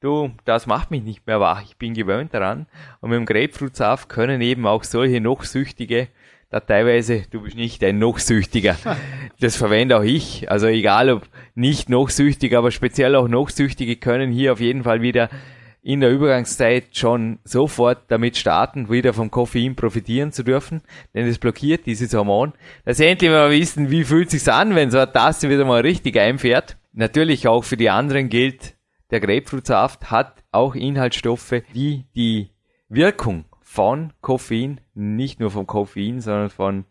Speaker 5: du, das macht mich nicht mehr wach, ich bin gewöhnt daran. Und mit dem Grapefruitsaft können eben auch solche noch süchtige da teilweise, du bist nicht ein Nochsüchtiger. Das verwende auch ich. Also egal ob nicht Nochsüchtig, aber speziell auch Nochsüchtige können hier auf jeden Fall wieder in der Übergangszeit schon sofort damit starten, wieder vom Koffein profitieren zu dürfen, denn es blockiert dieses Hormon. Dass endlich mal wissen, wie fühlt sich's an, wenn so eine Tasse wieder mal richtig einfährt. Natürlich auch für die anderen gilt, der Grapefruitsaft hat auch Inhaltsstoffe, die die Wirkung von Koffein, nicht nur vom Koffein, sondern von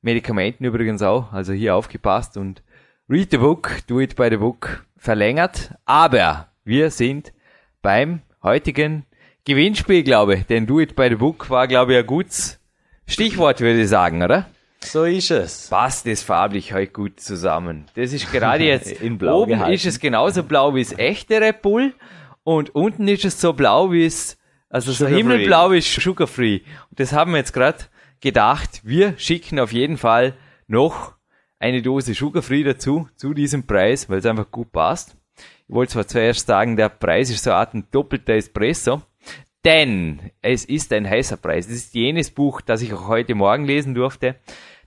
Speaker 5: Medikamenten übrigens auch, also hier aufgepasst und read the book, do it by the book verlängert, aber wir sind beim heutigen Gewinnspiel, glaube ich, denn do it by the book war, glaube ich, ein gutes Stichwort, würde ich sagen, oder?
Speaker 6: So ist es.
Speaker 5: Passt das farblich heute gut zusammen. Das ist gerade jetzt,
Speaker 6: In Blau
Speaker 5: oben
Speaker 6: gehalten.
Speaker 5: ist es genauso blau wie das echte Red Bull und unten ist es so blau wie es, also so himmelblau ist Sugar Free. Und das haben wir jetzt gerade gedacht. Wir schicken auf jeden Fall noch eine Dose Sugar Free dazu, zu diesem Preis, weil es einfach gut passt. Ich wollte zwar zuerst sagen, der Preis ist so eine Art ein doppelter Espresso, denn es ist ein heißer Preis. Es ist jenes Buch, das ich auch heute Morgen lesen durfte.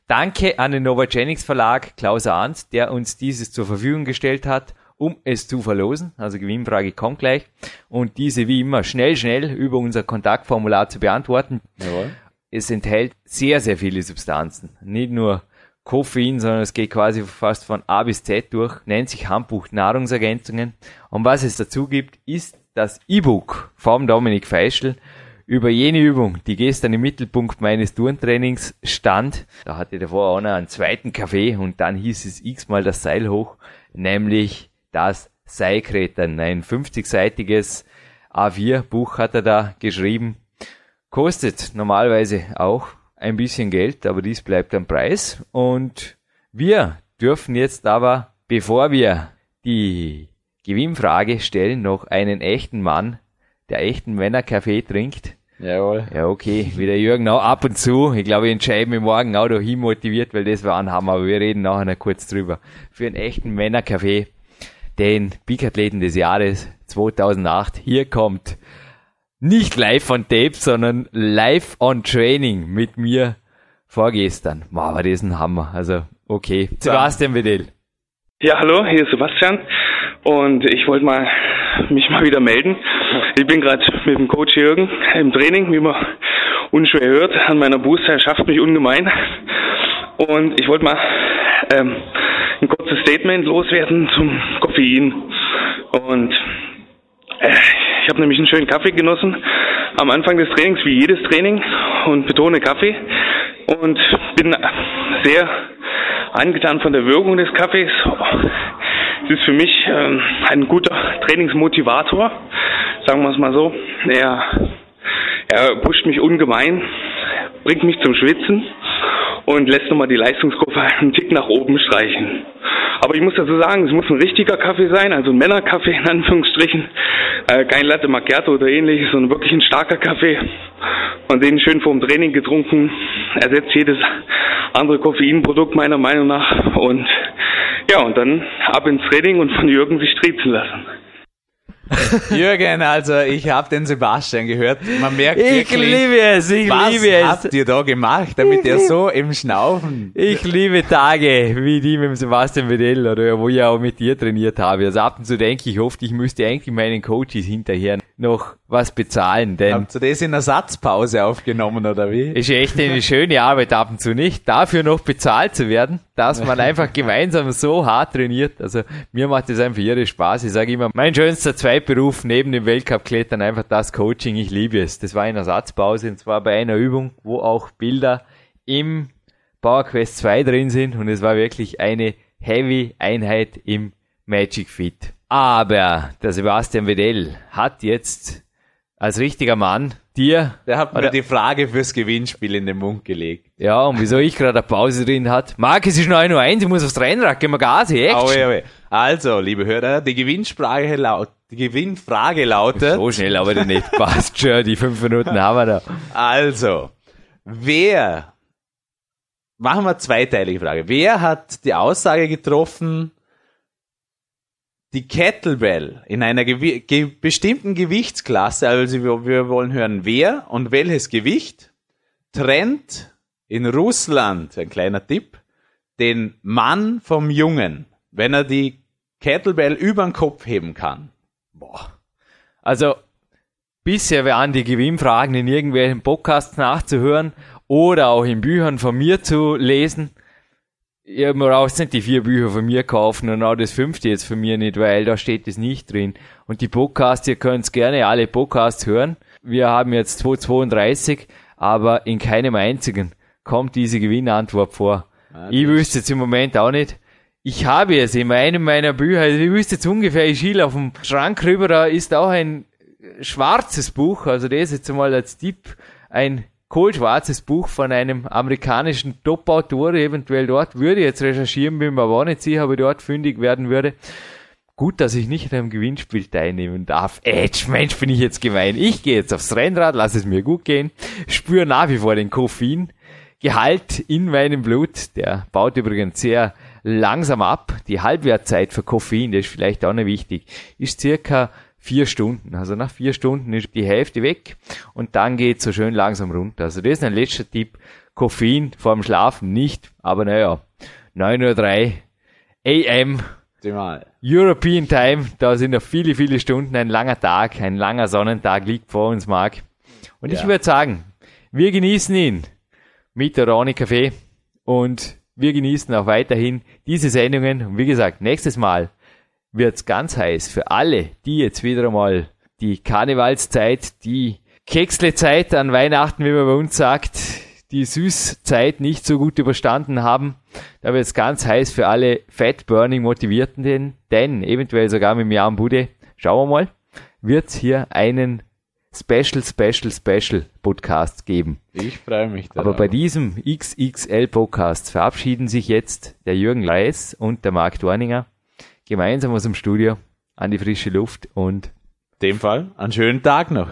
Speaker 5: Danke an den Novagenics Verlag, Klaus Arndt, der uns dieses zur Verfügung gestellt hat, um es zu verlosen. Also Gewinnfrage kommt gleich. Und diese wie immer schnell, schnell über unser Kontaktformular zu beantworten.
Speaker 6: Jawohl.
Speaker 5: Es enthält sehr, sehr viele Substanzen. Nicht nur Koffein, sondern es geht quasi fast von A bis Z durch. Nennt sich Handbuch Nahrungsergänzungen. Und was es dazu gibt, ist das E-Book vom Dominik Feischl über jene Übung, die gestern im Mittelpunkt meines Turntrainings stand. Da hatte ich davor auch noch einen zweiten Kaffee und dann hieß es x-mal das Seil hoch, nämlich das Seilkretern. Ein 50-seitiges A4-Buch hat er da geschrieben. Kostet normalerweise auch ein bisschen Geld, aber dies bleibt am Preis. Und wir dürfen jetzt aber, bevor wir die Gewinnfrage stellen, noch einen echten Mann, der echten Männerkaffee trinkt.
Speaker 6: Jawohl.
Speaker 5: Ja, okay, wie der Jürgen auch ab und zu. Ich glaube, ich entscheide mich morgen auch dahin motiviert, weil das war ein Hammer, aber wir reden nachher noch kurz drüber. Für einen echten Männerkaffee, den Big-Athleten des Jahres 2008. Hier kommt nicht live on Tape, sondern live on Training mit mir vorgestern. Wow, war das ein Hammer. Also, okay. Sebastian Wedell.
Speaker 3: Ja, hallo, hier ist Sebastian und ich wollte mal mich mal wieder melden. Ich bin gerade mit dem Coach Jürgen im Training, wie man unschwer hört, an meiner Booster. Er schafft mich ungemein und ich wollte mal ähm, ein kurzes Statement loswerden zum Koffein und äh, ich habe nämlich einen schönen Kaffee genossen am Anfang des Trainings, wie jedes Training und betone Kaffee und bin sehr angetan von der Wirkung des Kaffees. Es ist für mich ähm, ein guter Trainingsmotivator, sagen wir es mal so. Er, er pusht mich ungemein, bringt mich zum Schwitzen und lässt nochmal die Leistungskurve einen Tick nach oben streichen. Aber ich muss dazu sagen, es muss ein richtiger Kaffee sein, also ein Männerkaffee in Anführungsstrichen. Äh, kein Latte Macchiato oder ähnliches, sondern wirklich ein starker Kaffee. Und den schön vorm Training getrunken, ersetzt jedes andere Koffeinprodukt meiner Meinung nach. Und ja, und dann ab ins Training und von Jürgen sich triezen lassen.
Speaker 6: Jürgen, also ich habe den Sebastian gehört. Man merkt
Speaker 5: Ich
Speaker 6: wirklich,
Speaker 5: liebe es, ich
Speaker 6: was
Speaker 5: liebe es.
Speaker 6: habt ihr da gemacht, damit ihr so im Schnaufen...
Speaker 5: Ich liebe Tage wie die mit dem Sebastian Wedell oder wo ich auch mit dir trainiert habe. Also ab und zu denke ich oft, ich müsste eigentlich meinen Coaches hinterher noch was bezahlen, denn
Speaker 6: Habt ihr das in einer Satzpause aufgenommen, oder wie?
Speaker 5: ist echt eine schöne Arbeit ab und zu nicht, dafür noch bezahlt zu werden, dass man einfach gemeinsam so hart trainiert. Also mir macht das einfach irre Spaß. Ich sage immer, mein schönster Zweitberuf neben dem Weltcup-Klettern einfach das Coaching. Ich liebe es. Das war in einer Satzpause und zwar bei einer Übung, wo auch Bilder im Power Quest 2 drin sind und es war wirklich eine Heavy Einheit im Magic Fit. Aber der Sebastian Wedell hat jetzt als richtiger Mann dir
Speaker 6: Der hat mir
Speaker 5: Oder-
Speaker 6: die Frage fürs Gewinnspiel in den Mund gelegt.
Speaker 5: ja, und wieso ich gerade eine Pause drin hat. Marc, es ist noch 1 Uhr 1, ich muss aufs Rennrad, gehen wir Gas, Action.
Speaker 6: Aue, aue. Also, liebe Hörer, die Gewinnfrage, laut, die Gewinnfrage lautet,
Speaker 5: So schnell aber nicht. Passt schon, die fünf Minuten haben wir da.
Speaker 6: also, wer, machen wir zweiteilige Frage, wer hat die Aussage getroffen, die Kettlebell in einer gewi ge bestimmten Gewichtsklasse, also wir, wir wollen hören, wer und welches Gewicht trennt in Russland, ein kleiner Tipp, den Mann vom Jungen, wenn er die Kettlebell über den Kopf heben kann.
Speaker 5: Boah. Also, bisher waren die Gewinnfragen in irgendwelchen Podcasts nachzuhören oder auch in Büchern von mir zu lesen. Ich habe mir auch nicht die vier Bücher von mir kaufen und auch das fünfte jetzt von mir nicht, weil da steht es nicht drin. Und die Podcasts, ihr könnt gerne alle Podcasts hören. Wir haben jetzt 232, aber in keinem einzigen kommt diese Gewinnantwort vor. Ah, ich wüsste jetzt im Moment auch nicht. Ich habe es in einem meiner Bücher, also ich wüsste jetzt ungefähr, ich schiele auf dem Schrank rüber, da ist auch ein schwarzes Buch, also das jetzt mal als Tipp, ein kohlschwarzes Buch von einem amerikanischen Top-Autor, eventuell dort würde ich jetzt recherchieren, bin mir aber nicht sicher, ob ich dort fündig werden würde. Gut, dass ich nicht an einem Gewinnspiel teilnehmen darf. Edge, Mensch, bin ich jetzt gemein. Ich gehe jetzt aufs Rennrad, lass es mir gut gehen, spüre nach wie vor den Koffeingehalt in meinem Blut. Der baut übrigens sehr langsam ab. Die Halbwertzeit für Koffein, das ist vielleicht auch noch wichtig, ist circa vier Stunden. Also nach vier Stunden ist die Hälfte weg und dann geht so schön langsam runter. Also das ist ein letzter Tipp. Koffein vorm Schlafen nicht, aber naja, 9.03 Uhr AM Optimal. European Time, da sind noch viele, viele Stunden, ein langer Tag, ein langer Sonnentag liegt vor uns, Marc. Und ja. ich würde sagen, wir genießen ihn mit der Roni Kaffee und wir genießen auch weiterhin diese Sendungen. Und wie gesagt, nächstes Mal wird's ganz heiß für alle, die jetzt wieder einmal die Karnevalszeit, die Kekslezeit an Weihnachten, wie man bei uns sagt, die Süßzeit nicht so gut überstanden haben. Da wird's ganz heiß für alle Fat Burning Motivierten, denn, denn eventuell sogar mit dem Jan Bude, schauen wir mal, wird's hier einen Special, Special, Special Podcast geben.
Speaker 6: Ich freue mich
Speaker 5: darauf. Aber bei diesem XXL Podcast verabschieden sich jetzt der Jürgen Leis und der Marc Dorninger gemeinsam aus dem Studio an die frische Luft und
Speaker 6: in dem Fall einen schönen Tag noch.